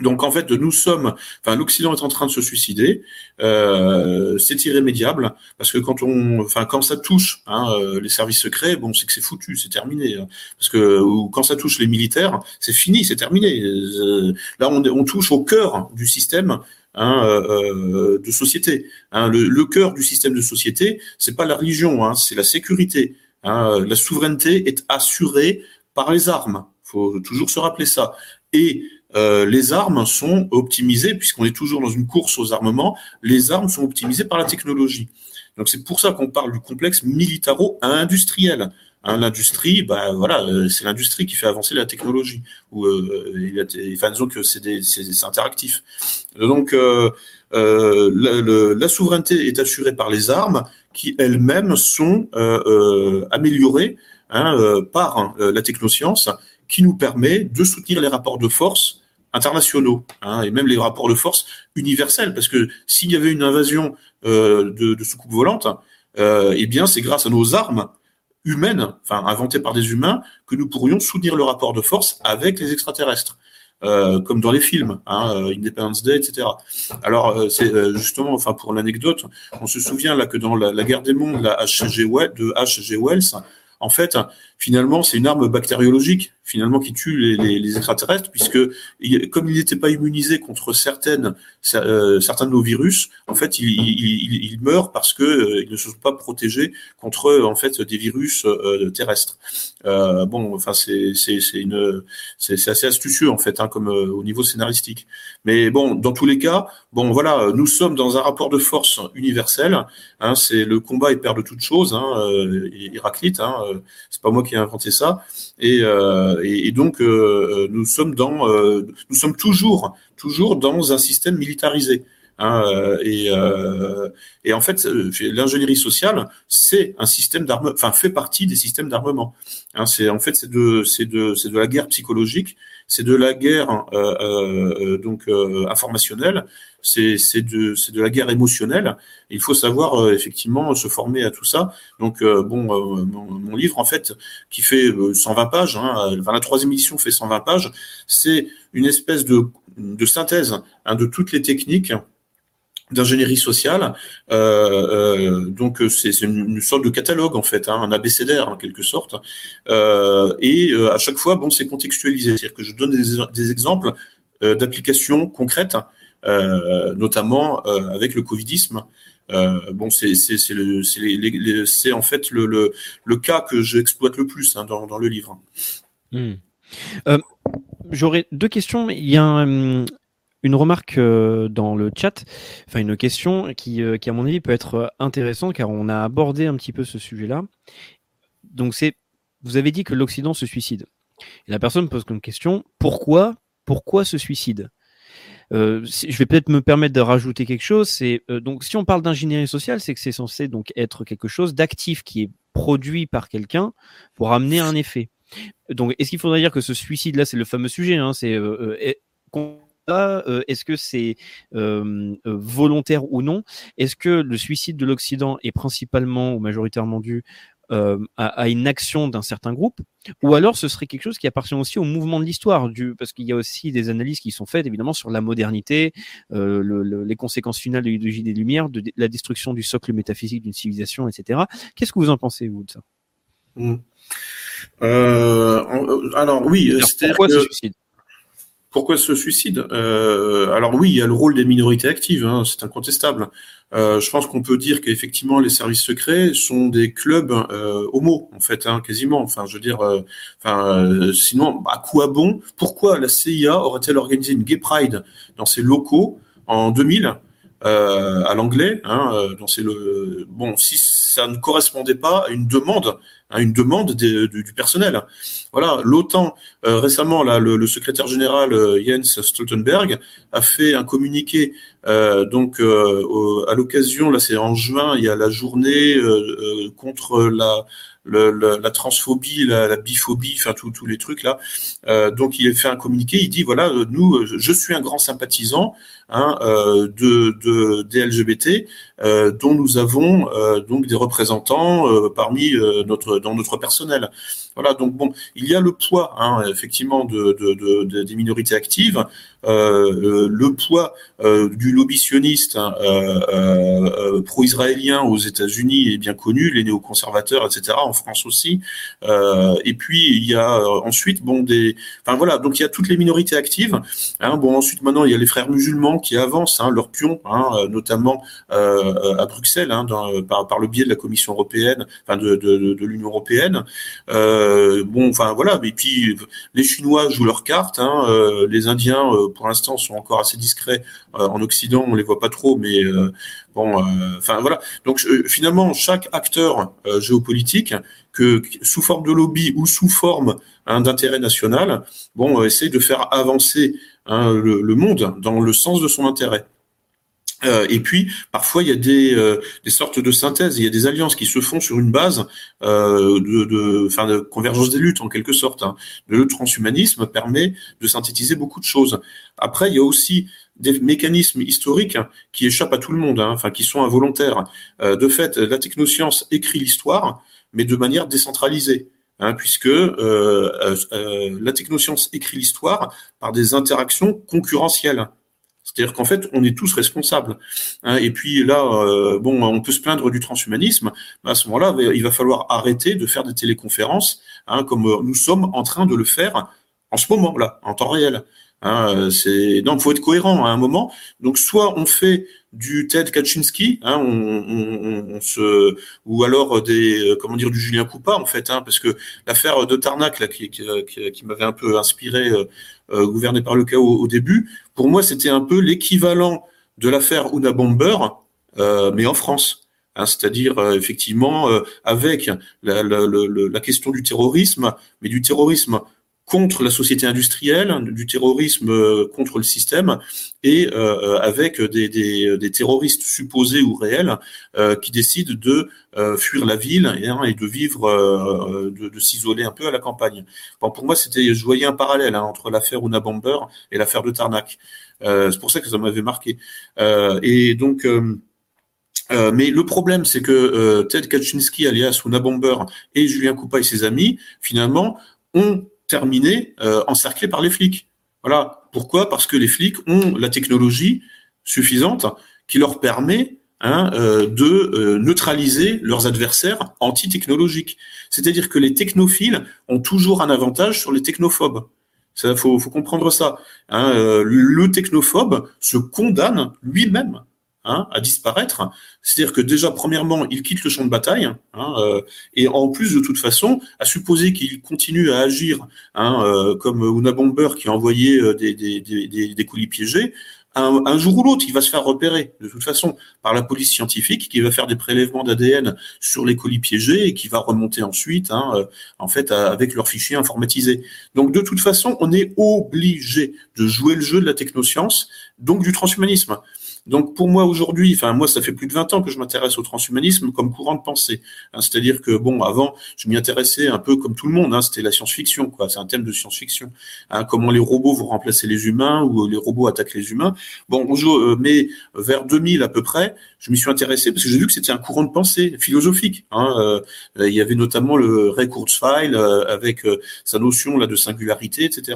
Donc en fait, nous sommes, enfin l'Occident est en train de se suicider. Euh, c'est irrémédiable parce que quand on, enfin quand ça touche hein, euh, les services secrets, bon c'est que c'est foutu, c'est terminé. Hein. parce que ou quand ça touche les militaires, c'est fini, c'est terminé. Euh, là on, touche au cœur du système. Hein, euh, de société. Le, cœur du système de société, c'est pas la religion, c'est la sécurité. La souveraineté est assurée par les armes. Faut toujours se rappeler ça. Et euh, les armes sont optimisées, puisqu'on est toujours dans une course aux armements, les armes sont optimisées par la technologie. Donc c'est pour ça qu'on parle du complexe militaro-industriel. Hein, l'industrie, bah voilà, euh, c'est l'industrie qui fait avancer la technologie. Ou euh, enfin, disons que c'est interactif. Donc euh, euh, la, souveraineté est assurée par les armes, qui elles-mêmes sont améliorées hein, par la technoscience, qui nous permet de soutenir les rapports de force internationaux hein, et même les rapports de force universels. Parce que s'il y avait une invasion euh, de, soucoupes volantes, euh, eh bien c'est grâce à nos armes humaines, enfin inventées par des humains, que nous pourrions soutenir le rapport de force avec les extraterrestres. Euh, comme dans les films, hein, euh, Independence Day, etc. Alors, c'est justement, enfin pour l'anecdote, on se souvient là que dans la, guerre des mondes, HG de H.G. Wells, en fait, finalement, c'est une arme bactériologique, finalement, qui tue les, extraterrestres, puisque comme il n'était pas immunisé contre certaines, euh, certains de nos virus, en fait, il, il, meurt parce que euh, ils ne se sont pas protégés contre en fait des virus euh, terrestres. bon, enfin, c'est une, c'est assez astucieux en fait, hein, comme au niveau scénaristique. Mais bon, dans tous les cas, bon, voilà, nous sommes dans un rapport de force universel. Hein, c'est le combat est père de toute chose. Hein, Héraclite, hein, c'est pas moi qui ai inventé ça. Et, euh, et, donc euh, nous sommes dans, euh, nous sommes toujours, toujours dans un système militarisé. Hein, et, et, en fait, l'ingénierie sociale, c'est un système d'armement, enfin fait partie des systèmes d'armement. Hein, c'est en fait c'est de c'est de c'est de la guerre psychologique, c'est de la guerre euh, donc informationnelle, c'est de, de la guerre émotionnelle. il faut savoir euh, effectivement se former à tout ça. Donc euh, bon, euh, mon, livre en fait qui fait 120 pages, hein, enfin, la troisième édition fait 120 pages, c'est une espèce de, synthèse hein, de toutes les techniques d'ingénierie sociale. Donc c'est une, sorte de catalogue en fait, hein, un abécédaire en quelque sorte. Et à chaque fois, bon, c'est contextualisé, c'est-à-dire que je donne des, exemples d'applications concrètes notamment euh, avec le covidisme. Euh, bon, c'est en fait le, cas que j'exploite le plus hein, dans, le livre. Hmm. J'aurais deux questions. Il y a une remarque dans le chat, enfin une question qui, qui, à mon avis, peut être intéressante car on a abordé un petit peu ce sujet-là. Donc, c'est, vous avez dit que l'Occident se suicide. La personne pose comme question pourquoi, pourquoi se suicide? Euh, je vais peut-être me permettre de rajouter quelque chose. C'est euh, donc si on parle d'ingénierie sociale, c'est que c'est censé donc être quelque chose d'actif qui est produit par quelqu'un pour amener un effet. Donc, est-ce qu'il faudrait dire que ce suicide-là, c'est le fameux sujet hein, C'est euh, est-ce que c'est volontaire ou non? Est-ce que le suicide de l'Occident est principalement ou majoritairement dû euh, à, une action d'un certain groupe, ou alors ce serait quelque chose qui appartient aussi au mouvement de l'histoire, parce qu'il y a aussi des analyses qui sont faites évidemment sur la modernité, euh, les conséquences finales de l'idéologie des Lumières, de, la destruction du socle métaphysique d'une civilisation, etc. Qu'est-ce que vous en pensez vous de ça? Mmh. euh, Alors oui, pourquoi ce suicide? Pourquoi ce suicide? Euh, Alors oui, il y a le rôle des minorités actives, hein, c'est incontestable. Euh, je pense qu'on peut dire qu'effectivement les services secrets sont des clubs euh, homo en fait, hein, quasiment. Enfin, je veux dire, euh, enfin, sinon, à quoi bon? Pourquoi la CIA aurait-elle organisé une gay pride dans ses locaux en 2000 à l'anglais hein, c'est le bon si ça ne correspondait pas à une demande à une demande du personnel. Voilà, l'OTAN euh, récemment là, le, secrétaire général euh, Jens Stoltenberg a fait un communiqué euh, donc à l'occasion là c'est en juin il y a la journée contre la la transphobie, la, biphobie, enfin tous les trucs là. donc il fait un communiqué, il dit voilà, nous, je suis un grand sympathisant hein, de, de des LGBT, dont nous avons donc des représentants parmi notre dans notre personnel. Voilà, donc bon, il y a le poids hein, effectivement de, des minorités actives, euh, le poids euh, du lobby sioniste hein, euh, pro-israélien aux États-Unis est bien connu, les néoconservateurs, etc. France aussi. et puis il y a ensuite bon des, enfin voilà, donc il y a toutes les minorités actives. Hein, bon ensuite maintenant il y a les frères musulmans qui avancent hein, leur hein, notamment à Bruxelles, hein, par, le biais de la Commission européenne, enfin de, l'Union européenne. Euh, bon, enfin voilà. Et puis les Chinois jouent leurs cartes. Hein, euh, les Indiens, euh, pour l'instant, sont encore assez discrets. en Occident, on les voit pas trop, mais bon, enfin voilà. Donc finalement, chaque acteur géopolitique, que sous forme de lobby ou sous forme hein, d'intérêt national, bon, essaye de faire avancer hein, le, monde dans le sens de son intérêt. Euh, et puis, parfois, il y a des, euh, des sortes de synthèses, il y a des alliances qui se font sur une base euh, de, de, fin, de convergence des luttes, en quelque sorte. Hein. Le transhumanisme permet de synthétiser beaucoup de choses. Après, il y a aussi des mécanismes historiques qui échappent à tout le monde, hein, enfin, qui sont involontaires. Euh, de fait, la technoscience écrit l'histoire, mais de manière décentralisée. Hein, puisque euh, la technoscience écrit l'histoire par des interactions concurrentielles. C'est-à-dire qu'en fait, on est tous responsables. Hein. et puis là, euh, bon, on peut se plaindre du transhumanisme, mais à ce moment-là, il va falloir arrêter de faire des téléconférences, comme euh, nous sommes en train de le faire en ce moment-là, en temps réel. Hein, c'est donc faut être cohérent à un moment. Donc soit on fait du Ted Kaczynski, hein, on, on, on, se, ou alors des, euh, comment dire, du Julien Coupa en fait, hein, parce que l'affaire de Tarnac là, qui, qui, qui, m'avait un peu inspiré, euh, euh, gouverné par le chaos au début, pour moi c'était un peu l'équivalent de l'affaire Una Bomber, euh, mais en France. Hein, c'est-à-dire effectivement avec la, la, la, la, question du terrorisme, mais du terrorisme contre la société industrielle, du terrorisme euh, contre le système, et euh, avec des, des, des, terroristes supposés ou réels euh, qui décident de fuir la ville et, hein, et de vivre, de, de s'isoler un peu à la campagne. Bon, pour moi, c'était, je voyais un parallèle hein, entre l'affaire Una Bomber et l'affaire de Tarnac. c'est pour ça que ça m'avait marqué. et donc. Euh, mais le problème, c'est que euh, Ted Kaczynski, alias Una Bomber, et Julien Coupa et ses amis, finalement, ont terminés euh, encerclés par les flics. Voilà. Pourquoi? Parce que les flics ont la technologie suffisante qui leur permet hein, euh, de euh, neutraliser leurs adversaires anti-technologiques. C'est-à-dire que les technophiles ont toujours un avantage sur les technophobes. Ça, faut, comprendre ça. Hein, le technophobe se condamne lui-même Hein, à disparaître. C'est-à-dire que déjà, premièrement, il quitte le champ de bataille, hein, euh, et en plus, de toute façon, à supposer qu'il continue à agir hein, euh, comme Una Bomber qui a envoyé euh, des, des, des, des colis piégés, un, un, jour ou l'autre, il va se faire repérer, de toute façon, par la police scientifique, qui va faire des prélèvements d'ADN sur les colis piégés et qui va remonter ensuite, hein, en fait, avec leurs fichiers informatisés. Donc, de toute façon, on est obligé de jouer le jeu de la technoscience, donc du transhumanisme. Donc pour moi aujourd'hui, enfin moi ça fait plus de 20 ans que je m'intéresse au transhumanisme comme courant de pensée. Hein, C'est-à-dire que bon avant je m'y intéressais un peu comme tout le monde, hein, c'était la science-fiction quoi, c'est un thème de science-fiction. Hein, comment les robots vont remplacer les humains ou les robots attaquent les humains. Bon bonjour, euh, mais vers 2000 à peu près, je m'y suis intéressé parce que j'ai vu que c'était un courant de pensée philosophique. Hein, euh, il y avait notamment le Ray Kurzweil euh, avec euh, sa notion là de singularité, etc.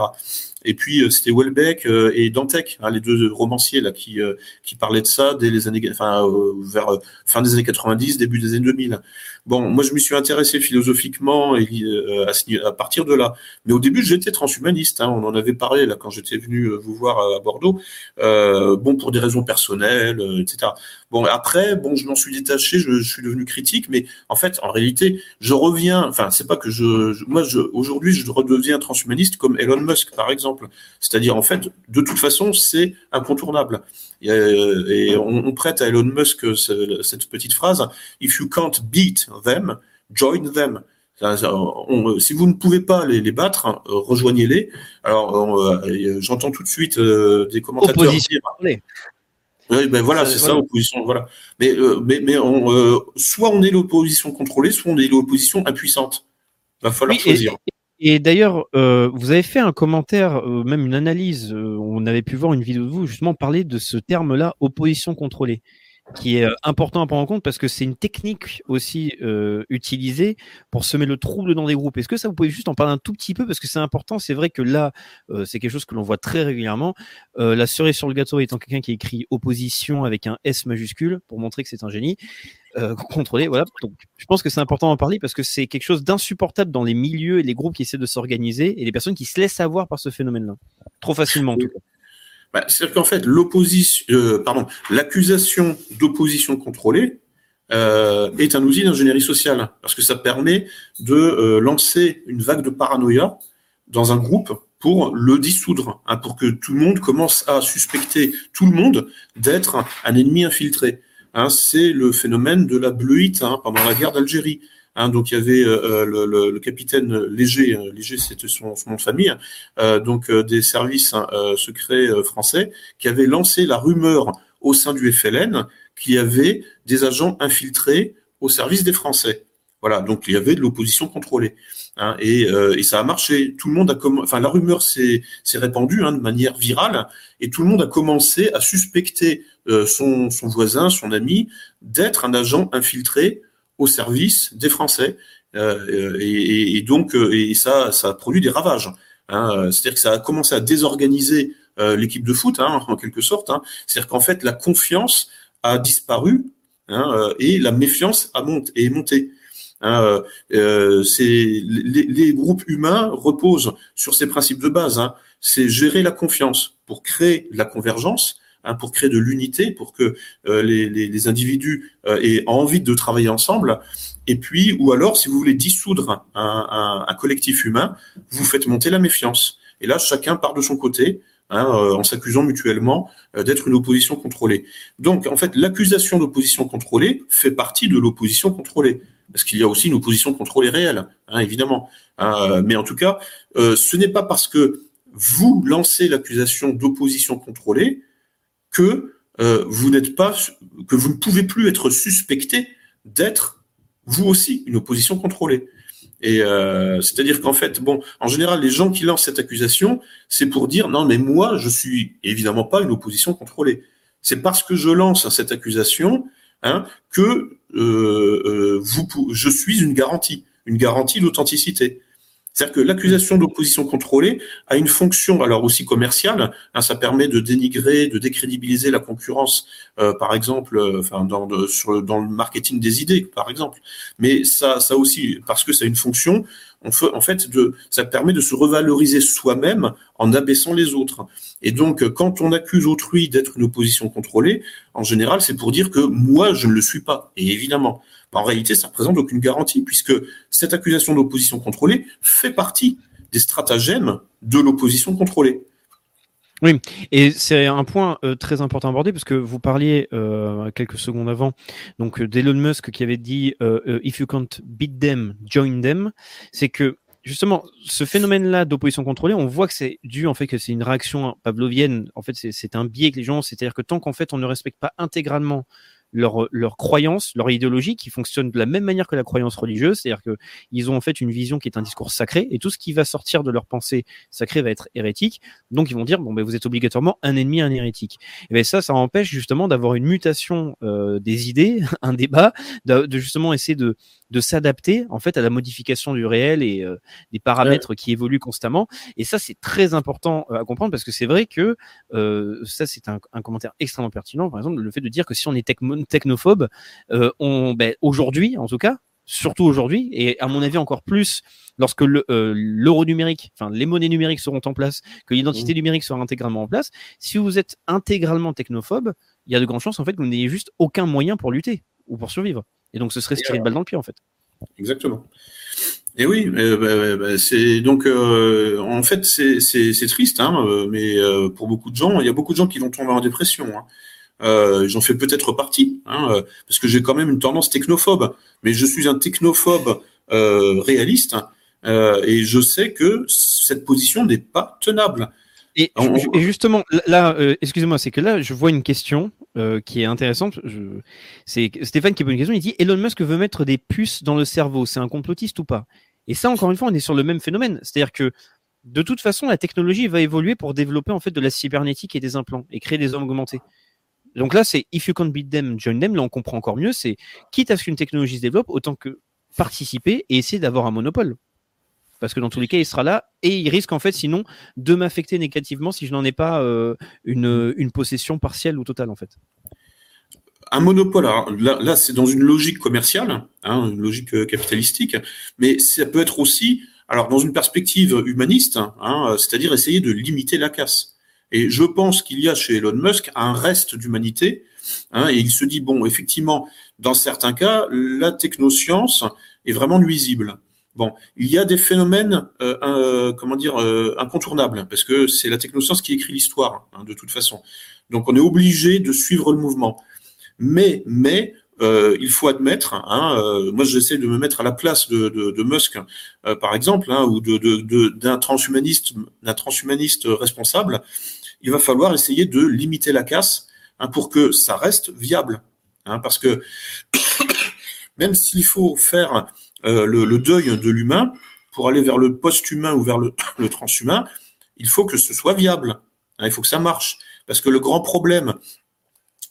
Et puis euh, c'était Welbeck euh, et Dantec, hein, les deux romanciers là qui euh, qui parlaient de ça dès les années, enfin vers fin des années 90, début des années 2000. Bon, moi je me suis intéressé philosophiquement et, à, à, partir de là. Mais au début j'étais transhumaniste. Hein, on en avait parlé là quand j'étais venu vous voir à, Bordeaux. bon pour des raisons personnelles, etc. Bon après, bon je m'en suis détaché, je, je, suis devenu critique, mais en fait en réalité je reviens. Enfin c'est pas que je, je moi je, aujourd'hui je redeviens transhumaniste comme Elon Musk par exemple. C'est-à-dire, en fait, de toute façon, c'est incontournable. Et, et on, on, prête à Elon Musk cette petite phrase If you can't beat them, join them. On, si vous ne pouvez pas les, les battre, hein, rejoignez-les. Alors, euh, j'entends tout de suite euh, des commentateurs Opposition. dire. Oui, ben voilà, c'est ça, opposition, voilà. Mais, euh, mais, mais on, euh, soit on est l'opposition contrôlée, soit on est l'opposition impuissante. Va falloir oui, choisir. Et, et d'ailleurs, euh, vous avez fait un commentaire, euh, même une analyse. Euh, on avait pu voir une vidéo de vous justement parler de ce terme-là, opposition contrôlée, qui est important à prendre en compte parce que c'est une technique aussi euh, utilisée pour semer le trouble dans des groupes. Est-ce que ça, vous pouvez juste en parler un tout petit peu? Parce que c'est important. C'est vrai que là, euh, c'est quelque chose que l'on voit très régulièrement. Euh, la cerise sur le gâteau étant quelqu'un qui écrit opposition avec un S majuscule pour montrer que c'est un génie. Euh, *laughs* contrôlé. Voilà. Donc, je pense que c'est important d'en parler parce que c'est quelque chose d'insupportable dans les milieux et les groupes qui essaient de s'organiser et les personnes qui se laissent avoir par ce phénomène-là. Trop facilement, en tout cas. Bah, C'est-à-dire qu'en fait, euh, l'accusation d'opposition contrôlée euh, est un outil d'ingénierie sociale parce que ça permet de euh, lancer une vague de paranoïa dans un groupe pour le dissoudre, hein, pour que tout le monde commence à suspecter tout le monde d'être un, un ennemi infiltré. Hein, c'est le phénomène de la bleuite hein, pendant la guerre d'Algérie. Hein, donc il y avait euh, le, le, capitaine Léger, euh, Léger c'était son, nom de famille, euh, donc euh, des services hein, secrets français, qui avait lancé la rumeur au sein du FLN qu'il y avait des agents infiltrés au service des Français. Voilà, donc il y avait de l'opposition contrôlée. Hein, et, ça a marché. Tout le monde a enfin la rumeur s'est répandue hein, de manière virale, et tout le monde a commencé à suspecter euh, son, voisin, son ami, d'être un agent infiltré au service des Français. Euh, et, et, donc, et ça, ça produit des ravages. Hein. C'est-à-dire que ça a commencé à désorganiser euh, l'équipe de foot, hein, en quelque sorte. Hein. C'est-à-dire qu'en fait, la confiance a disparu hein, et la méfiance a monté, est montée. Hein, euh, les, les, groupes humains reposent sur ces principes de base. Hein. C'est gérer la confiance pour créer la convergence, hein, pour créer de l'unité, pour que euh, les, individus euh, aient envie de travailler ensemble. Et puis, ou alors, si vous voulez dissoudre un, un, un collectif humain, vous faites monter la méfiance. Et là, chacun part de son côté. Hein, euh, en s'accusant mutuellement euh, d'être une opposition contrôlée. Donc, en fait, l'accusation d'opposition contrôlée fait partie de l'opposition contrôlée parce qu'il y a aussi une opposition contrôlée réelle, hein, évidemment. Euh, mais en tout cas, ce n'est pas parce que vous lancez l'accusation d'opposition contrôlée que euh, vous n'êtes pas, que vous ne pouvez plus être suspecté d'être vous aussi une opposition contrôlée. Et euh, c'est-à-dire qu'en fait, bon, en général, les gens qui lancent cette accusation, c'est pour dire non, mais moi, je suis évidemment pas une opposition contrôlée. C'est parce que je lance cette accusation hein, que euh, euh, vous, je suis une garantie, une garantie d'authenticité. C'est-à-dire que l'accusation d'opposition contrôlée a une fonction, alors aussi commerciale, hein, ça permet de dénigrer, de décrédibiliser la concurrence, euh, par exemple, euh, enfin dans, de, sur, dans le marketing des idées, par exemple. Mais ça, ça aussi, parce que ça a une fonction, en fait, ça permet de se revaloriser soi-même en abaissant les autres. Et donc, quand on accuse autrui d'être une opposition contrôlée, en général, c'est pour dire que moi, je ne le suis pas. Et évidemment, en réalité, ça ne représente aucune garantie, puisque cette accusation d'opposition contrôlée fait partie des stratagèmes de l'opposition contrôlée. Oui, et c'est un point euh, très important à aborder parce que vous parliez euh, quelques secondes avant donc d'Elon Musk qui avait dit euh, "If you can't beat them, join them", c'est que justement, ce phénomène-là d'opposition contrôlée, on voit que c'est dû en fait que c'est une réaction pavlovienne. En fait, c'est un biais que les gens, c'est-à-dire que tant qu'en fait on ne respecte pas intégralement leur, leur croyance, leur idéologie qui fonctionne de la même manière que la croyance religieuse, c'est-à-dire que ils ont en fait une vision qui est un discours sacré et tout ce qui va sortir de leur pensée sacrée va être hérétique. Donc ils vont dire bon ben vous êtes obligatoirement un ennemi, un hérétique. Et ben ça, ça empêche justement d'avoir une mutation euh, des idées, *laughs* un débat, de, de justement essayer de de s'adapter en fait à la modification du réel et euh, des paramètres qui évoluent constamment. Et ça, c'est très important euh, à comprendre parce que c'est vrai que euh, ça, c'est un, un, commentaire extrêmement pertinent. Par exemple, le fait de dire que si on est technophobe, euh, on, ben, aujourd'hui, en tout cas, surtout aujourd'hui, et à mon avis encore plus lorsque l'euro numérique, enfin les monnaies numériques seront en place, que l'identité mmh. numérique sera intégralement en place, si vous êtes intégralement technophobe, il y a de grandes chances en fait que vous n'ayez juste aucun moyen pour lutter ou pour survivre. Et donc, ce serait se tirer une balle dans le pied, en fait. Exactement. Et oui, bah, bah, bah, c'est donc euh, en fait c'est triste, hein, euh, mais euh, pour beaucoup de gens, il y a beaucoup de gens qui vont tomber en dépression. Hein. J'en fais peut-être partie, hein, parce que j'ai quand même une tendance technophobe, mais je suis un technophobe réaliste et je sais que cette position n'est pas tenable. Et, justement, là, euh, excusez-moi, c'est que là, je vois une question euh, qui est intéressante. C'est Stéphane qui pose une question. Il dit Elon Musk veut mettre des puces dans le cerveau. C'est un complotiste ou pas? Et ça, encore une fois, on est sur le même phénomène. C'est-à-dire que de toute façon, la technologie va évoluer pour développer en fait de la cybernétique et des implants et créer des hommes augmentés. Donc là, c'est if you can't beat them, join them. Là, on comprend encore mieux. C'est quitte à ce qu'une technologie se développe, autant que participer et essayer d'avoir un monopole parce que dans tous les cas, il sera là et il risque en fait, sinon, de m'affecter négativement si je n'en ai pas euh, une, une, possession partielle ou totale en fait. Un monopole, là, là c'est dans une logique commerciale, hein, une logique euh, capitalistique, mais ça peut être aussi, alors dans une perspective humaniste, hein, c'est-à-dire essayer de limiter la casse. Et je pense qu'il y a chez Elon Musk un reste d'humanité, hein, et il se dit bon, effectivement, dans certains cas, la technoscience est vraiment nuisible. Bon, il y a des phénomènes, euh, euh, comment dire, euh, incontournables, parce que c'est la technoscience qui écrit l'histoire, hein, de toute façon. Donc, on est obligé de suivre le mouvement. Mais, mais, il faut admettre, hein, moi j'essaie de me mettre à la place de, de, Musk, par exemple, hein, ou de, d'un transhumaniste, d'un transhumaniste responsable. Il va falloir essayer de limiter la casse hein, pour que ça reste viable, hein, parce que *coughs* même s'il faut faire euh, le, deuil de l'humain pour aller vers le post-humain ou vers *coughs* le, transhumain, il faut que ce soit viable. Hein, il faut que ça marche. Parce que le grand problème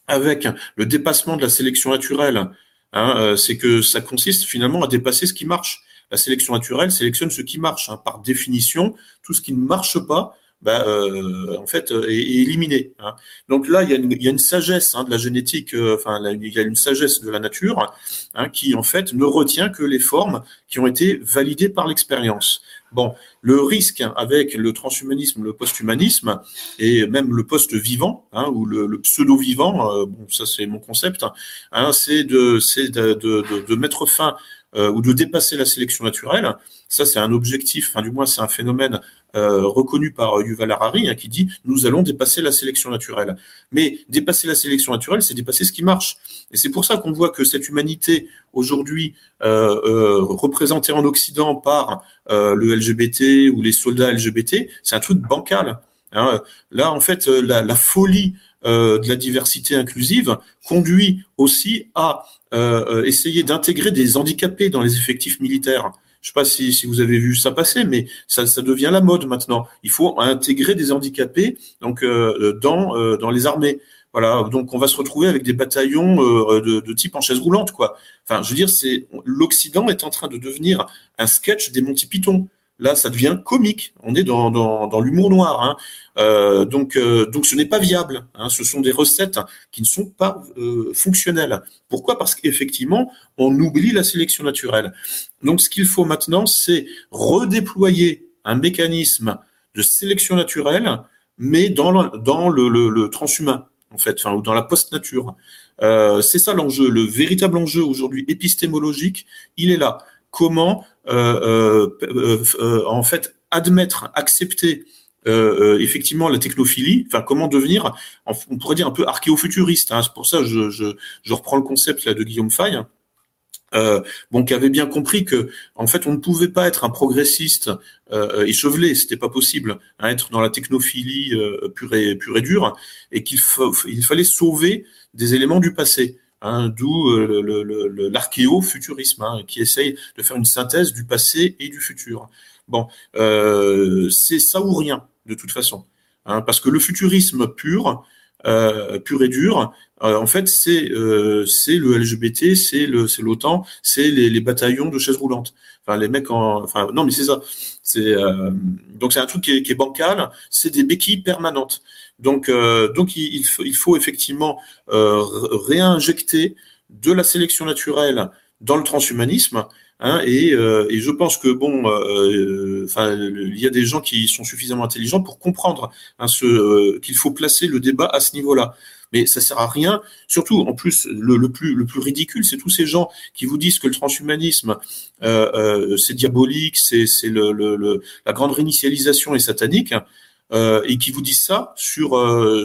avec le dépassement de la sélection naturelle, hein, euh, c'est que ça consiste finalement à dépasser ce qui marche. La sélection naturelle sélectionne ce qui marche. Hein. Par définition, tout ce qui ne marche pas bah, euh, en fait euh, est, éliminé. Hein. Donc là, il y a une, il y a une sagesse hein, de la génétique, euh, enfin il y a une sagesse de la nature hein, qui en fait ne retient que les formes qui ont été validées par l'expérience. Bon, le risque avec le transhumanisme, le posthumanisme et même le post-vivant hein, ou le, le pseudo-vivant, bon ça c'est mon concept, hein, c'est de, de, de, de, mettre fin euh, ou de dépasser la sélection naturelle. Ça, c'est un objectif, enfin, du moins, c'est un phénomène euh, reconnu par Yuval Harari, hein, qui dit nous allons dépasser la sélection naturelle. Mais dépasser la sélection naturelle, c'est dépasser ce qui marche. Et c'est pour ça qu'on voit que cette humanité aujourd'hui euh, euh représentée en Occident par euh, le LGBT ou les soldats LGBT, c'est un truc bancal. Hein. Là, en fait, la, folie euh, de la diversité inclusive conduit aussi à euh, essayer d'intégrer des handicapés dans les effectifs militaires. Je ne sais pas si, si, vous avez vu ça passer, mais ça, ça, devient la mode maintenant. Il faut intégrer des handicapés donc euh, dans euh, dans les armées. Voilà, donc on va se retrouver avec des bataillons euh, de, de, type en chaise roulante, quoi. Enfin, je veux dire, c'est l'Occident est en train de devenir un sketch des Monty Python. Là, ça devient comique. On est dans, dans, dans l'humour noir. Hein. Euh, donc, euh, donc, ce n'est pas viable. Hein. Ce sont des recettes qui ne sont pas euh, fonctionnelles. Pourquoi? Parce qu'effectivement, on oublie la sélection naturelle. Donc, ce qu'il faut maintenant, c'est redéployer un mécanisme de sélection naturelle, mais dans le, dans le, le, transhumain, en fait, ou dans la post-nature. C'est ça l'enjeu. Le véritable enjeu aujourd'hui épistémologique, il est là. Comment en fait admettre, accepter effectivement la technophilie, enfin comment devenir, on pourrait dire un peu archéofuturiste. Hein, c'est pour ça que je, je, reprends le concept de Guillaume Fay. euh, bon, qui avait bien compris que, en fait, on ne pouvait pas être un progressiste euh, échevelé, c'était pas possible, hein, être dans la technophilie euh, pure et pure et dure, et qu'il il fallait sauver des éléments du passé. Hein, D'où euh, l'archéo-futurisme, hein, qui essaye de faire une synthèse du passé et du futur. Bon, euh, c'est ça ou rien, de toute façon. Hein, parce que le futurisme pur, euh, pur et dur, euh, en fait, c'est euh, le LGBT, c'est le c'est l'OTAN, c'est les, les, bataillons de chaises roulantes. Enfin, les mecs en, enfin non, mais c'est ça. Euh, donc c'est un truc qui est, qui est bancal. C'est des béquilles permanentes. Donc euh, donc il, faut, effectivement réinjecter de la sélection naturelle dans le transhumanisme Hein, et, euh, je pense que bon, euh, il y a des gens qui sont suffisamment intelligents pour comprendre hein, euh, qu'il faut placer le débat à ce niveau-là. Mais ça sert à rien. Surtout, en plus, le, plus le plus ridicule, c'est tous ces gens qui vous disent que le transhumanisme c'est diabolique, c'est c'est le, le, la grande réinitialisation est satanique, et qui vous disent ça sur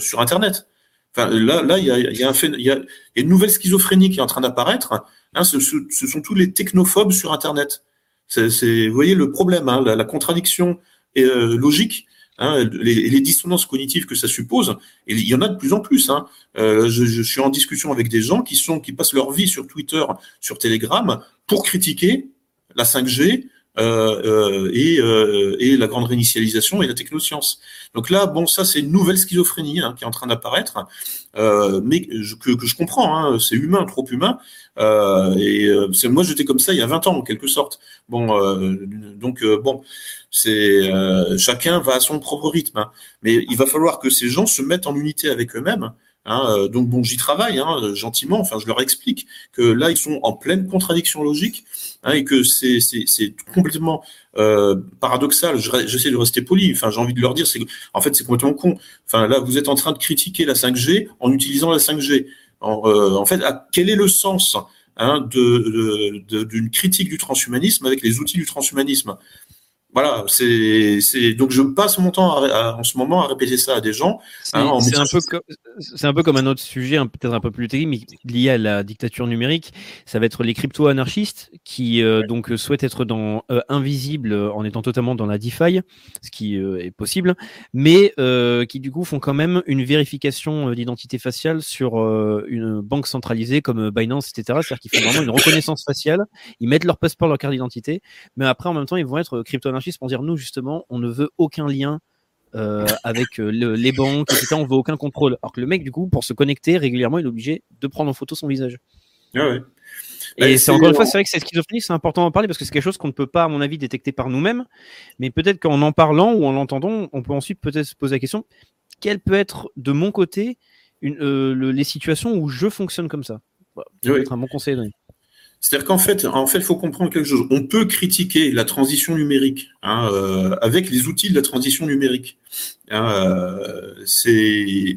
sur Internet. Enfin, là, là, il y a, y a, un il y a une nouvelle schizophrénie qui est en train d'apparaître Hein, ce, ce, sont tous les technophobes sur Internet. C'est, vous voyez le problème, hein, la, la, contradiction euh, logique, hein, les, les, dissonances cognitives que ça suppose. Et il y en a de plus en plus. Hein. Euh, je, je, suis en discussion avec des gens qui sont qui passent leur vie sur Twitter, sur Telegram, pour critiquer la 5G, euh, euh, et, euh, et, la grande réinitialisation et la technoscience. Donc là, bon, ça c'est une nouvelle schizophrénie hein, qui est en train d'apparaître, euh, mais que, que, je comprends, hein, c'est humain, trop humain. Euh, et c'est moi j'étais comme ça il y a 20 ans en quelque sorte. Bon, donc bon, c'est chacun va à son propre rythme, hein. mais il va falloir que ces gens se mettent en unité avec eux-mêmes. Hein, donc bon, j'y travaille hein, gentiment. Enfin, je leur explique que là, ils sont en pleine contradiction logique hein, et que c'est complètement euh, paradoxal. J'essaie de rester poli. Enfin, j'ai envie de leur dire, c'est en fait, c'est complètement con. Enfin, là, vous êtes en train de critiquer la 5G en utilisant la 5G. En, euh, en fait, quel est le sens hein, d'une de, critique du transhumanisme avec les outils du transhumanisme? Voilà, c'est donc je passe mon temps en ce moment à répéter ça à des gens. Hein, c'est un peu c'est un peu comme un autre sujet, peut-être un peu plus terrible, mais lié à la dictature numérique. Ça va être les crypto-anarchistes qui euh, donc souhaitent être dans euh, invisibles en étant totalement dans la DeFi, ce qui euh, est possible, mais qui du coup font quand même une vérification d'identité faciale sur une banque centralisée comme Binance, etc. C'est-à-dire qu'ils font vraiment une reconnaissance faciale. Ils mettent leur passeport, leur carte d'identité, mais après en même temps ils vont être crypto-anarchistes pour dire nous justement on ne veut aucun lien euh, avec euh, les banques, etc. On veut aucun contrôle. Alors que le mec du coup pour se connecter régulièrement il est obligé de prendre en photo son visage. Ah ouais. Et bah, c'est encore une fois, c'est vrai que cette schizophrénie, c'est important d'en parler parce que c'est quelque chose qu'on ne peut pas, à mon avis, détecter par nous-mêmes. Mais peut-être qu'en en parlant ou en l'entendant, on peut ensuite peut-être se poser la question quelle peut être de mon côté une, euh, les situations où je fonctionne comme ça? C'est oui. un bon conseil. C'est-à-dire qu'en fait, en fait, faut comprendre quelque chose. On peut critiquer la transition numérique hein, euh, avec les outils de la transition numérique. Hein, euh,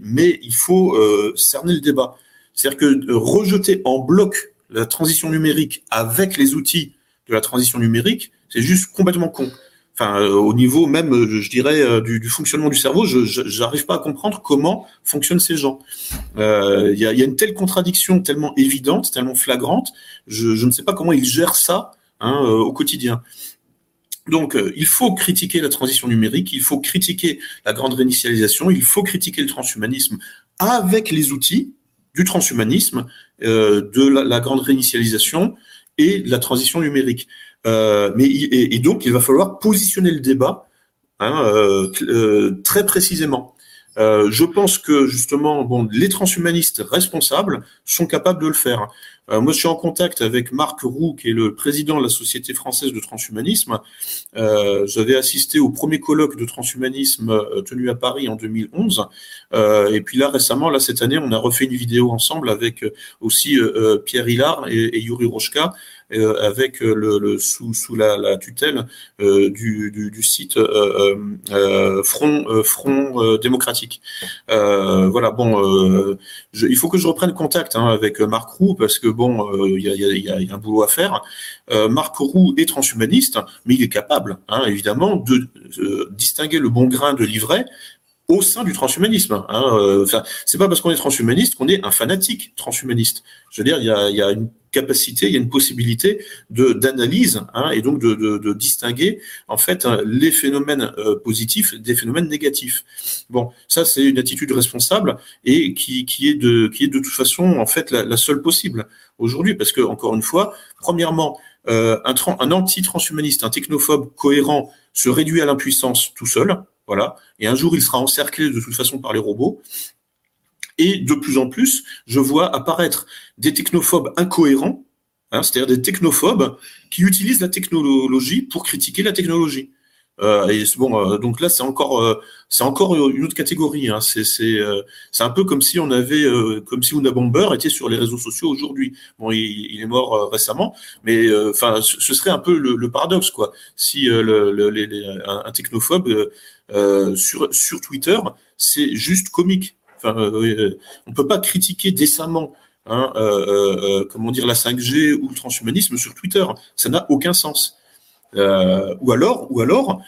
mais il faut euh, cerner le débat. C'est-à-dire que rejeter en bloc la transition numérique avec les outils de la transition numérique, c'est juste complètement con enfin euh, au niveau même, euh, je dirais, euh, du, du fonctionnement du cerveau, je n'arrive pas à comprendre comment fonctionnent ces gens. Il y, a, y, a, une telle contradiction tellement évidente, tellement flagrante, je, je ne sais pas comment ils gèrent ça hein, au quotidien. Donc, il faut critiquer la transition numérique, il faut critiquer la grande réinitialisation, il faut critiquer le transhumanisme avec les outils du transhumanisme, euh, de la, la, grande réinitialisation et de la transition numérique. Euh, mais et, donc il va falloir positionner le débat hein, euh, euh, très précisément. je pense que justement, bon, les transhumanistes responsables sont capables de le faire. moi, je suis en contact avec Marc Roux, qui est le président de la Société française de transhumanisme. J'avais assisté au premier colloque de transhumanisme tenu à Paris en 2011. et puis là, récemment, là cette année, on a refait une vidéo ensemble avec aussi Pierre Hillard et, et Yuri Rochka, euh, avec euh, le, le, sous, sous la, la tutelle euh, du, du, du, site Front Front démocratique. voilà, bon, je, il faut que je reprenne contact hein, avec Marc Roux parce que bon, il y a, y, a, y, a, un boulot à faire. Marc Roux est transhumaniste, mais il est capable, hein, évidemment, de distinguer le bon grain de l'ivraie au sein du transhumanisme. Hein, euh, enfin, c'est pas parce qu'on est transhumaniste qu'on est un fanatique transhumaniste. Je veux dire, il y a, y a une capacité, il y a une possibilité de d'analyse hein, et donc de, de, de, distinguer en fait hein, les phénomènes euh, positifs des phénomènes négatifs. Bon, ça c'est une attitude responsable et qui, qui est de qui est de toute façon en fait la, la seule possible aujourd'hui parce que encore une fois, premièrement, euh, un, un anti-transhumaniste, un technophobe cohérent se réduit à l'impuissance tout seul. Voilà. Et un jour, il sera encerclé de toute façon par les robots. Et de plus en plus, je vois apparaître des technophobes incohérents, hein, c'est-à-dire des technophobes qui utilisent la technologie pour critiquer la technologie. Euh, et bon, euh, donc là, c'est encore, euh, c'est encore une autre catégorie. Hein. C'est, c'est, euh, c'est un peu comme si on avait, comme si Una Bomber était sur les réseaux sociaux aujourd'hui. Bon, il, est mort récemment, mais enfin, ce serait un peu le, le paradoxe, quoi. Si le, le les, un, un, technophobe sur sur Twitter, c'est juste comique. Enfin, on peut pas critiquer décemment. Hein, comment dire la 5G ou le transhumanisme sur Twitter, ça n'a aucun sens. Euh, ou alors, ou alors,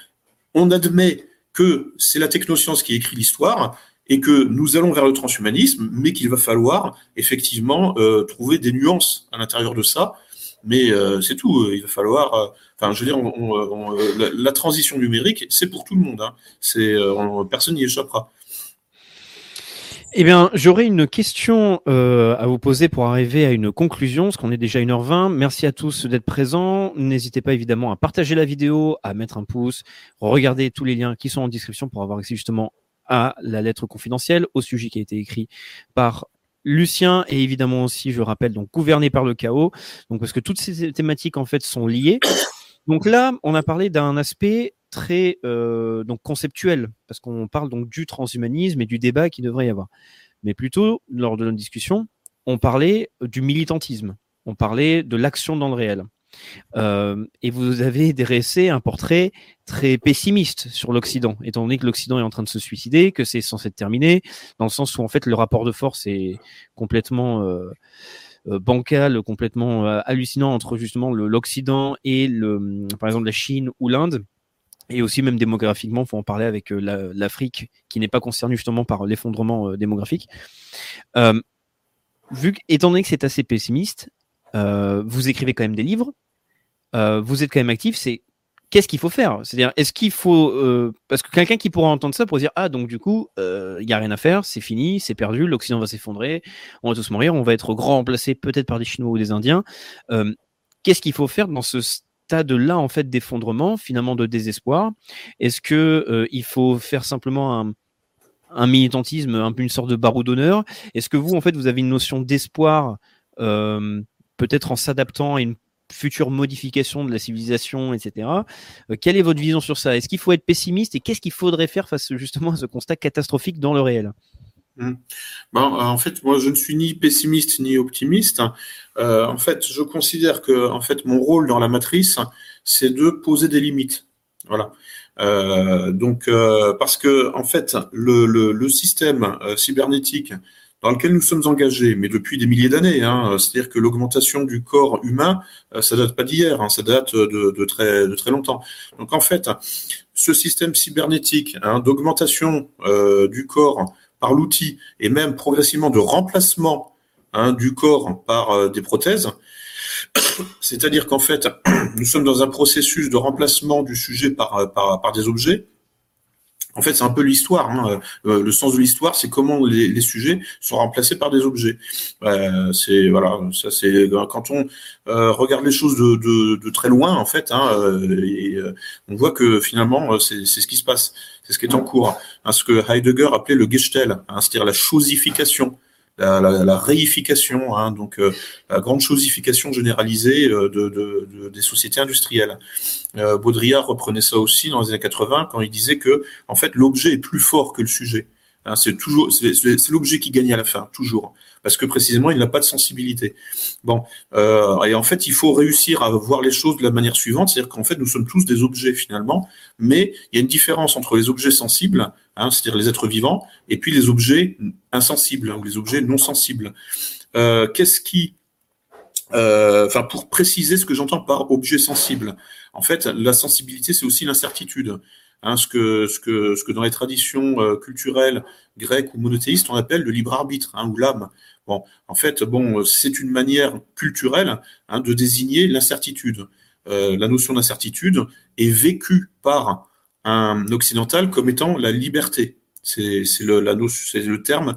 on admet que c'est la technoscience qui écrit l'histoire et que nous allons vers le transhumanisme, mais qu'il va falloir effectivement euh, trouver des nuances à l'intérieur de ça. Mais euh, c'est tout. Il va falloir. Euh, enfin, je veux dire, la, transition numérique, c'est pour tout le monde. Hein. C'est personne n'y échappera. Eh bien, j'aurais une question euh, à vous poser pour arriver à une conclusion, parce qu'on est déjà 1h20. Merci à tous d'être présents. N'hésitez pas évidemment à partager la vidéo, à mettre un pouce, regarder tous les liens qui sont en description pour avoir accès justement à la lettre confidentielle, au sujet qui a été écrit par Lucien et évidemment aussi, je rappelle, donc gouverné par le chaos. Donc parce que toutes ces thématiques en fait sont liées. *coughs* Donc là, on a parlé d'un aspect très euh, donc conceptuel, parce qu'on parle donc du transhumanisme et du débat qui devrait y avoir. Mais plutôt, lors de notre discussion, on parlait du militantisme, on parlait de l'action dans le réel. Euh, et vous avez dressé un portrait très pessimiste sur l'Occident, étant donné que l'Occident est en train de se suicider, que c'est censé être terminé, dans le sens où en fait le rapport de force est complètement euh, euh bancal, complètement hallucinant entre justement l'Occident et le, par exemple la Chine ou l'Inde. Et aussi, même démographiquement, faut en parler avec l'Afrique, qui n'est pas concernée justement par l'effondrement démographique. Vu étant donné que c'est assez pessimiste, vous écrivez quand même des livres, euh, vous êtes quand même actif, c'est qu'est-ce qu'il faut faire? C'est-à-dire, est-ce qu'il faut... parce que quelqu'un qui pourra entendre ça pourrait dire, ah, donc du coup, il n'y a rien à faire, c'est fini, c'est perdu, l'Occident va s'effondrer, on va tous mourir, on va être grand remplacé peut-être par des Chinois ou des Indiens. qu'est-ce qu'il faut faire dans ce de là en fait d'effondrement, finalement de désespoir? Est-ce que euh, il faut faire simplement un, un militantisme, une sorte de barreau d'honneur? Est-ce que vous en fait vous avez une notion d'espoir, euh, peut-être en s'adaptant à une future modification de la civilisation, etc. Euh, quelle est votre vision sur ça? Est-ce qu'il faut être pessimiste et qu'est-ce qu'il faudrait faire face justement à ce constat catastrophique dans le réel? Mmh. Bon, en fait, moi, je ne suis ni pessimiste ni optimiste. Euh, en fait, je considère que, fait, mon rôle dans la matrice, c'est de poser des limites. Voilà. Euh, donc, euh, parce que, en fait, le, système euh, cybernétique dans lequel nous sommes engagés, mais depuis des milliers d'années, hein, c'est-à-dire que l'augmentation du corps humain, euh, ça date pas d'hier, hein, ça date de, de, très, de très longtemps. Donc, en fait, ce système cybernétique hein, d'augmentation euh, du corps par l'outil et même progressivement de remplacement hein, du corps par euh, des prothèses. *coughs* C'est-à-dire qu'en fait, *coughs* nous sommes dans un processus de remplacement du sujet par, euh, par, par des objets. En fait, c'est un peu l'histoire. Hein. Euh, le sens de l'histoire, c'est comment les, les, sujets sont remplacés par des objets. Euh, c'est voilà, ça c'est quand on euh, regarde les choses de, de, de, très loin, en fait, hein, et, on voit que finalement, c'est ce qui se passe, c'est ce qui est en cours. Hein, ce que Heidegger appelait le Gestell, hein, c'est-à-dire la chosification la, la, la réification, hein, donc euh, la grande chosification généralisée euh, de, de, de, des sociétés industrielles. Euh, Baudrillard reprenait ça aussi dans les années 80 quand il disait que en fait l'objet est plus fort que le sujet. Hein, c'est toujours c'est l'objet qui gagne à la fin, toujours, parce que précisément il n'a pas de sensibilité. Bon, euh, et en fait il faut réussir à voir les choses de la manière suivante, c'est-à-dire qu'en fait nous sommes tous des objets finalement, mais il y a une différence entre les objets sensibles, hein, c'est-à-dire les êtres vivants, et puis les objets insensibles hein, ou les objets non sensibles. Euh, Qu'est-ce qui euh, enfin, pour préciser ce que j'entends par objet sensible, en fait, la sensibilité, c'est aussi l'incertitude. Hein, ce, que, ce, que, ce que dans les traditions euh, culturelles grecques ou monothéistes on appelle le libre arbitre hein, ou l'âme. Bon, en fait, bon, c'est une manière culturelle hein, de désigner l'incertitude. Euh, la notion d'incertitude est vécue par un occidental comme étant la liberté. C'est le, terme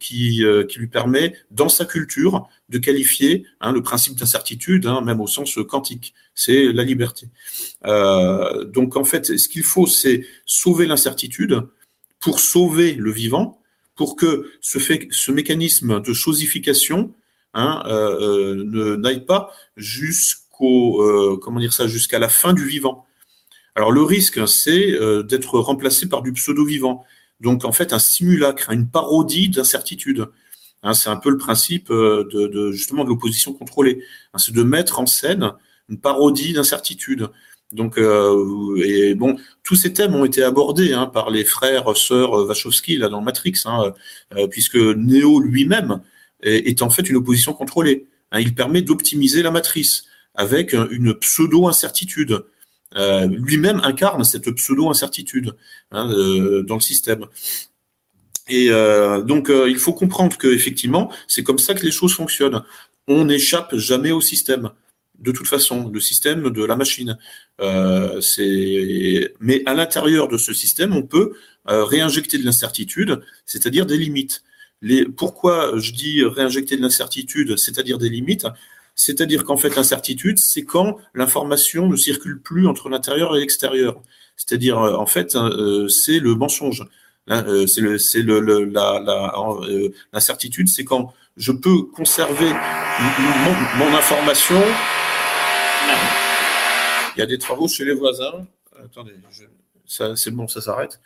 qui, euh, qui lui permet, dans sa culture, de qualifier hein, le principe d'incertitude, hein, même au sens quantique. C'est la liberté. Euh, donc en fait, ce qu'il faut, c'est sauver l'incertitude pour sauver le vivant, pour que ce, mécanisme de chosification hein, euh, n'aille pas jusqu'au comment dire ça jusqu'à la fin du vivant. Alors le risque, c'est d'être remplacé par du pseudo-vivant. Donc en fait un simulacre, une parodie d'incertitude. Hein, c'est un peu le principe euh, de, justement de l'opposition contrôlée. Hein, c'est de mettre en scène une parodie d'incertitude. Donc, euh, et bon, tous ces thèmes ont été abordés hein, par les frères, sœurs Wachowski là dans Matrix, euh, puisque Neo lui-même est, en fait une opposition contrôlée. Il permet d'optimiser la matrice avec une pseudo-incertitude. Euh, lui-même incarne cette pseudo-incertitude hein, euh, dans le système. Et euh, donc, il faut comprendre que effectivement, c'est comme ça que les choses fonctionnent. On n'échappe jamais au système. De toute façon, le système de la machine. mais à l'intérieur de ce système, on peut réinjecter de l'incertitude, c'est-à-dire des limites. Pourquoi je dis réinjecter de l'incertitude, c'est-à-dire des limites? C'est-à-dire qu'en fait, l'incertitude, c'est quand l'information ne circule plus entre l'intérieur et l'extérieur. C'est-à-dire, euh, en fait, hein, euh, c'est le mensonge. Euh, c'est le, c'est le, l'incertitude, c'est quand je peux conserver mon, information. Il y a des travaux chez les voisins. Attendez, ça, c'est bon, ça s'arrête.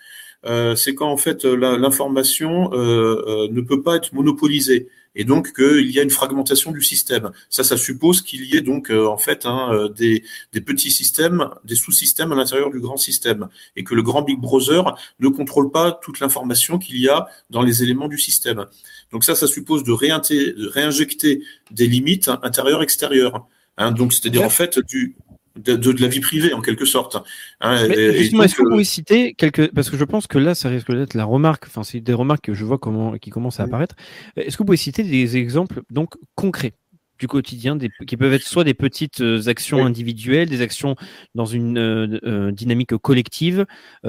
c'est quand en fait l'information ne peut pas être monopolisée et donc qu'il y a une fragmentation du système. Ça, ça suppose qu'il y ait donc euh, en fait hein, euh, des, des, petits systèmes, des sous-systèmes à l'intérieur du grand système, et que le grand Big Brother ne contrôle pas toute l'information qu'il y a dans les éléments du système. Donc ça, ça suppose de, de réinjecter des limites intérieures-extérieures. Hein, donc c'est-à-dire en fait du de, de, la vie privée en quelque sorte. Hein, justement, est-ce que vous pouvez citer quelques parce que je pense que là, ça risque d'être la remarque. Enfin, c'est des remarques que je vois comment qui commencent à apparaître. Est-ce que vous pouvez citer des exemples donc concrets du quotidien, des, qui peuvent être soit des petites euh, actions individuelles, des actions dans une euh, euh, dynamique collective,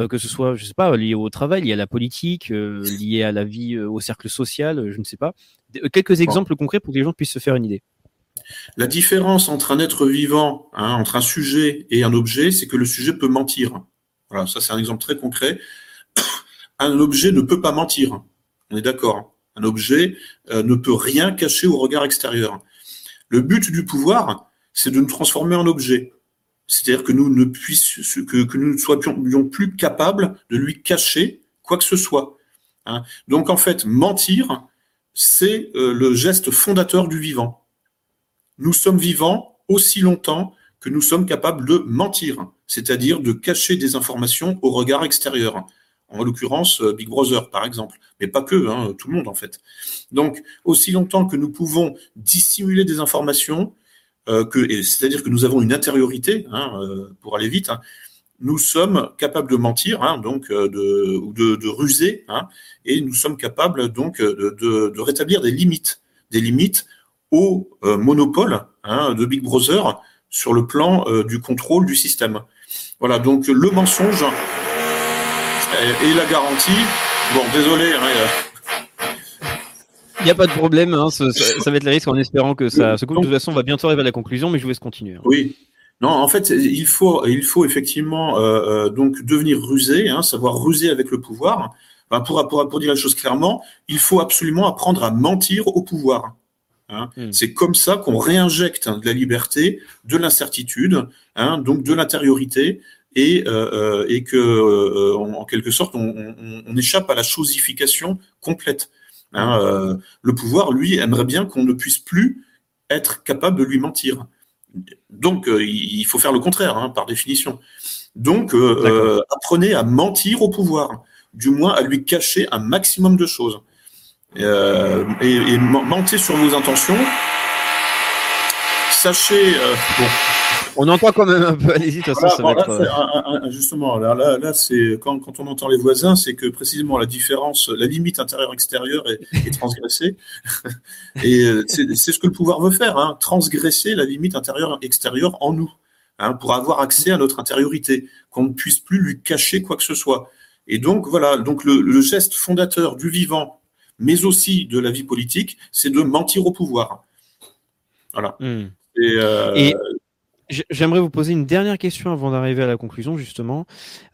que ce soit, je sais pas, lié au travail, lié à la politique, lié à la vie, au cercle social, je ne sais pas. Quelques exemples concrets pour que les gens puissent se faire une idée. La différence entre un être vivant, hein, entre un sujet et un objet, c'est que le sujet peut mentir. Voilà, ça c'est un exemple très concret. *coughs* Un objet ne peut pas mentir. On est d'accord. Un objet euh, ne peut rien cacher au regard extérieur. Le but du pouvoir, c'est de nous transformer en objet. C'est-à-dire que nous ne puissions, que, nous ne soyons plus capables de lui cacher quoi que ce soit. Hein. Donc en fait, mentir, c'est euh, le geste fondateur du vivant nous sommes vivants aussi longtemps que nous sommes capables de mentir, c'est-à-dire de cacher des informations au regard extérieur. En l'occurrence, euh, Big Brother, par exemple. Mais pas que, hein, tout le monde, en fait. Donc, aussi longtemps que nous pouvons dissimuler des informations, euh, c'est-à-dire que nous avons une intériorité, hein, euh, pour aller vite, hein, nous sommes capables de mentir, donc de, ou de, ruser, et nous sommes capables donc de, de rétablir des limites, des limites au euh, monopole hein, de Big Brother sur le plan euh, du contrôle du système. Voilà, donc le mensonge et, la garantie. Bon, désolé. Hein, euh. il n'y a pas de problème, hein, ça, va être le risque en espérant que ça se coupe. De toute façon, on va bientôt arriver à la conclusion, mais je vous laisse continuer. Oui. Non, en fait, il faut, il faut effectivement euh, donc devenir rusé, hein, savoir ruser avec le pouvoir. Enfin, pour, pour, pour dire la chose clairement, il faut absolument apprendre à mentir au pouvoir. Hein. Hmm. C'est comme ça qu'on réinjecte de la liberté, de l'incertitude, hein, donc de l'intériorité, et, euh, euh et que, euh, en quelque sorte, on, on, on, échappe à la chosification complète. Hein, euh, le pouvoir, lui, aimerait bien qu'on ne puisse plus être capable de lui mentir. Donc, il faut faire le contraire, hein, par définition. Donc, apprenez à mentir au pouvoir, du moins à lui cacher un maximum de choses euh, et, et, mentez sur vos intentions. Sachez, euh, bon, On entend quand même un peu. Allez-y, de toute façon, Voilà, ça bon, va là, être, c'est un- un- un- justement, là, là, là, c'est quand, quand on entend les voisins, c'est que précisément la différence, la limite intérieure-extérieure est, est transgressée. *laughs* Et euh, c'est c'est ce que le pouvoir veut faire, hein, transgresser la limite intérieure-extérieure en nous, hein, pour avoir accès à notre intériorité, qu'on ne puisse plus lui cacher quoi que ce soit. Et donc voilà, donc le, le geste fondateur du vivant, mais aussi de la vie politique, c'est de mentir au pouvoir. Voilà. hmm. Et, euh, Et j'aimerais vous poser une dernière question avant d'arriver à la conclusion, justement,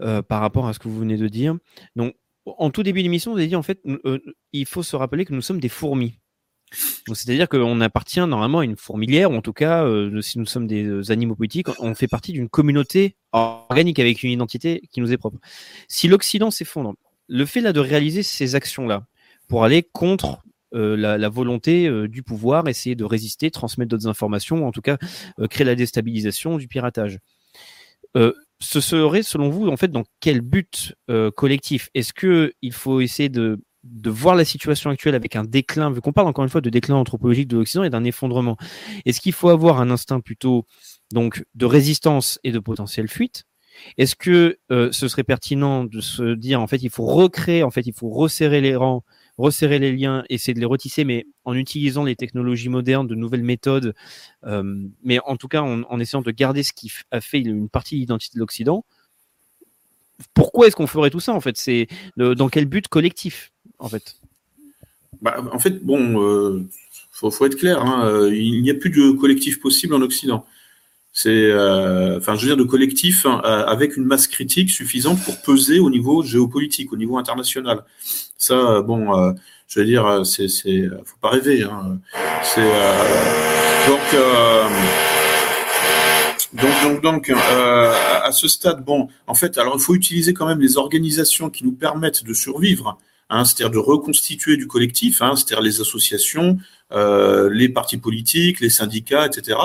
euh, par rapport à ce que vous venez de dire. Donc, en tout début d'émission, vous avez dit en fait, euh, il faut se rappeler que nous sommes des fourmis. C'est-à-dire qu'on appartient normalement à une fourmilière, ou en tout cas, euh, si nous sommes des animaux politiques, on fait partie d'une communauté organique avec une identité qui nous est propre. Si l'Occident s'effondre, le fait là de réaliser ces actions-là pour aller contre euh, la, volonté euh, du pouvoir, essayer de résister, transmettre d'autres informations, ou en tout cas euh, créer la déstabilisation du piratage. Ce serait, selon vous, en fait, dans quel but collectif? Est-ce que il faut essayer de, de voir la situation actuelle avec un déclin, vu qu'on parle encore une fois de déclin anthropologique de l'Occident et d'un effondrement Est-ce qu'il faut avoir un instinct plutôt donc de résistance et de potentielle fuite Est-ce que ce serait pertinent de se dire en fait il faut recréer, en fait il faut resserrer les rangs, resserrer les liens, essayer de les retisser, mais en utilisant les technologies modernes, de nouvelles méthodes, euh, mais en tout cas en, essayant de garder ce qui a fait une partie de l'identité de l'Occident. Pourquoi est-ce qu'on ferait tout ça en fait? C'est de- dans quel but collectif en fait? Bah, en fait, bon, euh, faut, être clair. hein, euh, il n'y a plus de collectif possible en Occident. C'est, euh, enfin, je veux dire, de collectif hein, euh, avec une masse critique suffisante pour peser au niveau géopolitique, au niveau international. Ça, euh, bon, euh, je veux dire, euh, c'est, c'est, faut pas rêver. Hein, c'est euh, donc. donc, donc, donc à ce stade, bon, en fait, alors il faut utiliser quand même les organisations qui nous permettent de survivre, hein, c'est-à-dire de reconstituer du collectif, hein, c'est-à-dire les associations, euh, les partis politiques, les syndicats, etc.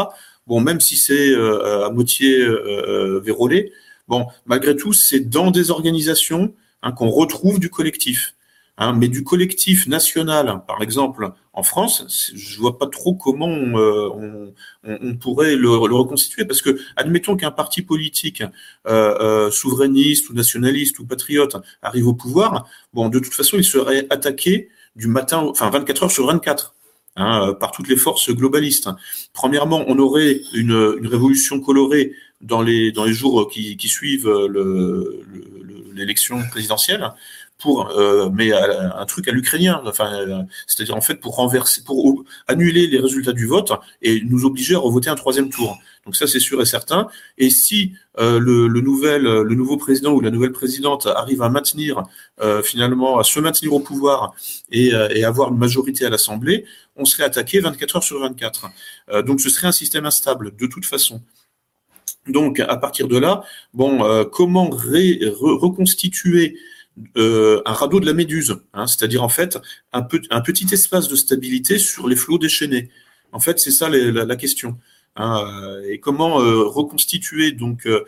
Bon, même si c'est euh, à moitié euh, vérolé, bon, malgré tout, c'est dans des organisations hein, qu'on retrouve du collectif. Hein, mais du collectif national, par exemple, en France, je vois pas trop comment euh, on, on, on pourrait le, le reconstituer, parce que admettons qu'un parti politique euh, euh, souverainiste ou nationaliste ou patriote arrive au pouvoir, bon, de toute façon, il serait attaqué du matin, enfin 24 heures sur 24. Hein, euh, par toutes les forces globalistes. Premièrement, on aurait une, révolution colorée dans les, jours qui, suivent le- le- le- l'élection présidentielle, pour, euh, mais un truc à l'ukrainien, enfin, euh, c'est-à-dire en fait pour renverser, pour annuler les résultats du vote et nous obliger à revoter un troisième tour. Donc ça, c'est sûr et certain. Et si euh, le, le nouvel, le nouveau président ou la nouvelle présidente arrive à maintenir euh, finalement, à se maintenir au pouvoir et, euh, et avoir une majorité à l'Assemblée, on serait attaqué 24 heures sur 24. Euh, donc ce serait un système instable de toute façon. Donc à partir de là, bon, euh, comment ré- re- reconstituer euh, un radeau de la méduse, hein, c'est-à-dire en fait un, petit espace de stabilité sur les flots déchaînés. En fait, c'est ça la, question. hein, et comment euh, reconstituer donc euh,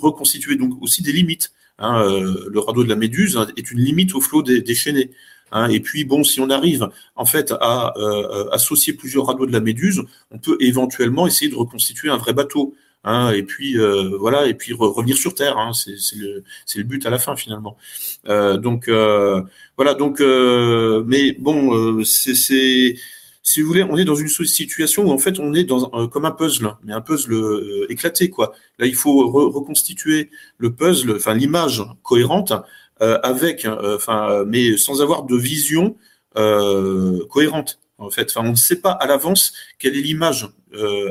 reconstituer donc aussi des limites. hein, le radeau de la méduse est une limite au flot dé- déchaîné. hein. et puis bon, si on arrive en fait à associer plusieurs radeaux de la méduse, on peut éventuellement essayer de reconstituer un vrai bateau. Hein, et puis euh, voilà, et puis re- revenir sur terre. Hein, c'est le, le but à la fin finalement. Euh, donc euh, voilà, donc euh, mais bon, euh, c'est si vous voulez, on est dans une situation où en fait on est dans un- comme un puzzle, mais un puzzle euh, éclaté quoi. Là, il faut re- reconstituer le puzzle, enfin l'image cohérente euh, avec, euh, enfin, mais sans avoir de vision euh, cohérente. En fait, enfin, on ne sait pas à l'avance quelle est l'image euh, euh,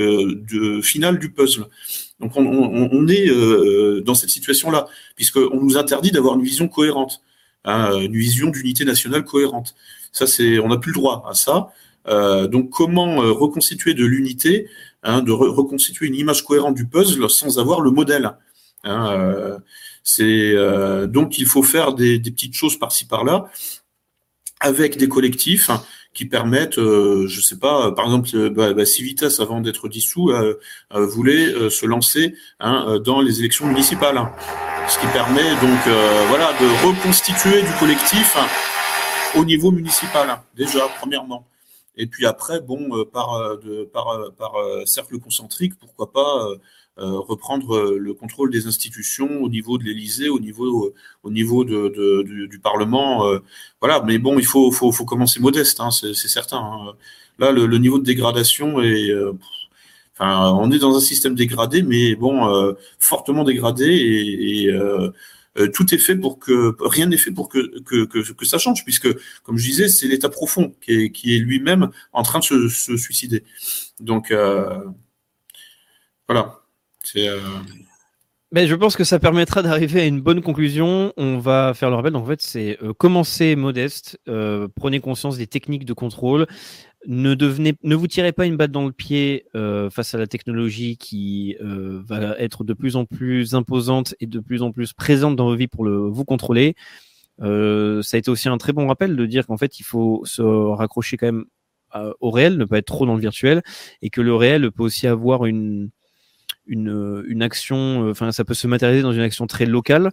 de finale du puzzle. Donc, on, est euh, dans cette situation-là, puisqu'on nous interdit d'avoir une vision cohérente, hein, une vision d'unité nationale cohérente. Ça, c'est, on n'a plus le droit à ça. Euh, donc, comment euh, reconstituer de l'unité, hein, de re- reconstituer une image cohérente du puzzle sans avoir le modèle hein, euh, C'est euh, donc il faut faire des, petites choses par-ci par-là avec des collectifs qui permettent, euh, je sais pas, par exemple, euh, bah, bah, Civitas avant d'être dissous euh, euh, voulait se lancer hein, dans les élections municipales, ce qui permet donc voilà de reconstituer du collectif au niveau municipal déjà premièrement. Et puis après, bon, par, de, par, par cercle concentrique, pourquoi pas reprendre le contrôle des institutions au niveau de l'Élysée, au niveau, au niveau de, du, Parlement. voilà, mais bon, il faut, faut, faut commencer modeste, hein, c'est certain. Hein. Là, le, niveau de dégradation est on est dans un système dégradé, mais bon, euh, fortement dégradé, et, euh, euh, tout est fait pour que rien n'est fait pour que, que, ça change, puisque, comme je disais, c'est l'état profond qui est, qui est lui-même en train de se, suicider. Donc, voilà. Mais je pense que ça permettra d'arriver à une bonne conclusion. On va faire le rappel. en fait, c'est commencer modeste, prenez conscience des techniques de contrôle, ne devenez, ne vous tirez pas une batte dans le pied euh, face à la technologie qui euh, va être de plus en plus imposante et de plus en plus présente dans vos vies pour vous contrôler. Euh, ça a été aussi un très bon rappel de dire qu'en fait, il faut se raccrocher quand même au réel, ne pas être trop dans le virtuel, et que le réel peut aussi avoir une, une, une action, enfin, ça peut se matérialiser dans une action très locale.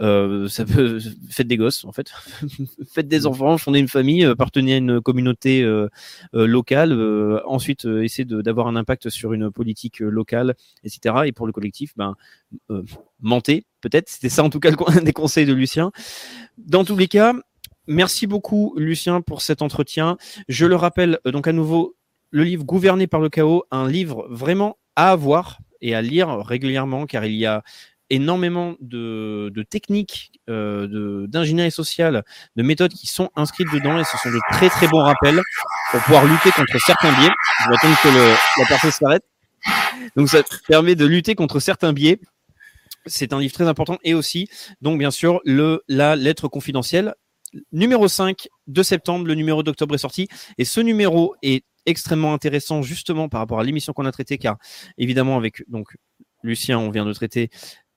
Euh, ça peut *laughs* faites des gosses en fait, *laughs* faites des mmh. enfants, fondez une famille, euh, à une communauté euh, euh locale, euh, ensuite essayez d'avoir un impact sur une politique locale, etc. Et pour le collectif, ben mentez peut-être. C'était ça en tout cas *laughs* un des conseils de Lucien. Dans tous les cas, merci beaucoup Lucien pour cet entretien. Je le rappelle donc à nouveau le livre Gouverné par le chaos, un livre vraiment à avoir et à lire régulièrement car il y a énormément de, techniques euh, d'ingénierie sociale, de méthodes qui sont inscrites dedans et ce sont de très très bons rappels pour pouvoir lutter contre certains biais. Je vais attendre que la personne s'arrête. Donc ça permet de lutter contre certains biais. C'est un livre très important et aussi, donc bien sûr, le, la lettre confidentielle. Numéro 5 de septembre, le numéro d'octobre est sorti et ce numéro est extrêmement intéressant justement par rapport à l'émission qu'on a traitée car évidemment avec donc Lucien, on vient de traiter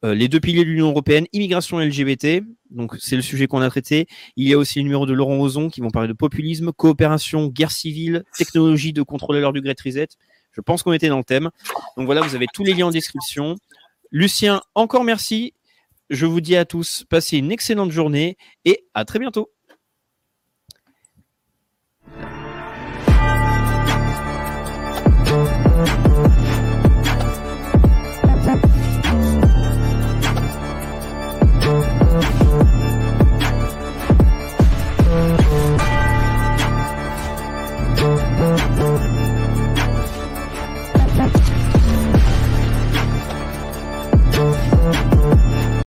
euh, les deux piliers de l'Union européenne, immigration et LGBT. Donc, c'est le sujet qu'on a traité. Il y a aussi le numéro de Laurent Ozon qui vont parler de populisme, coopération, guerre civile, technologie de contrôler l'heure du Great Reset. Je pense qu'on était dans le thème. Donc voilà, vous avez tous les liens en description. Lucien, encore merci. Je vous dis à tous, passez une excellente journée et à très bientôt.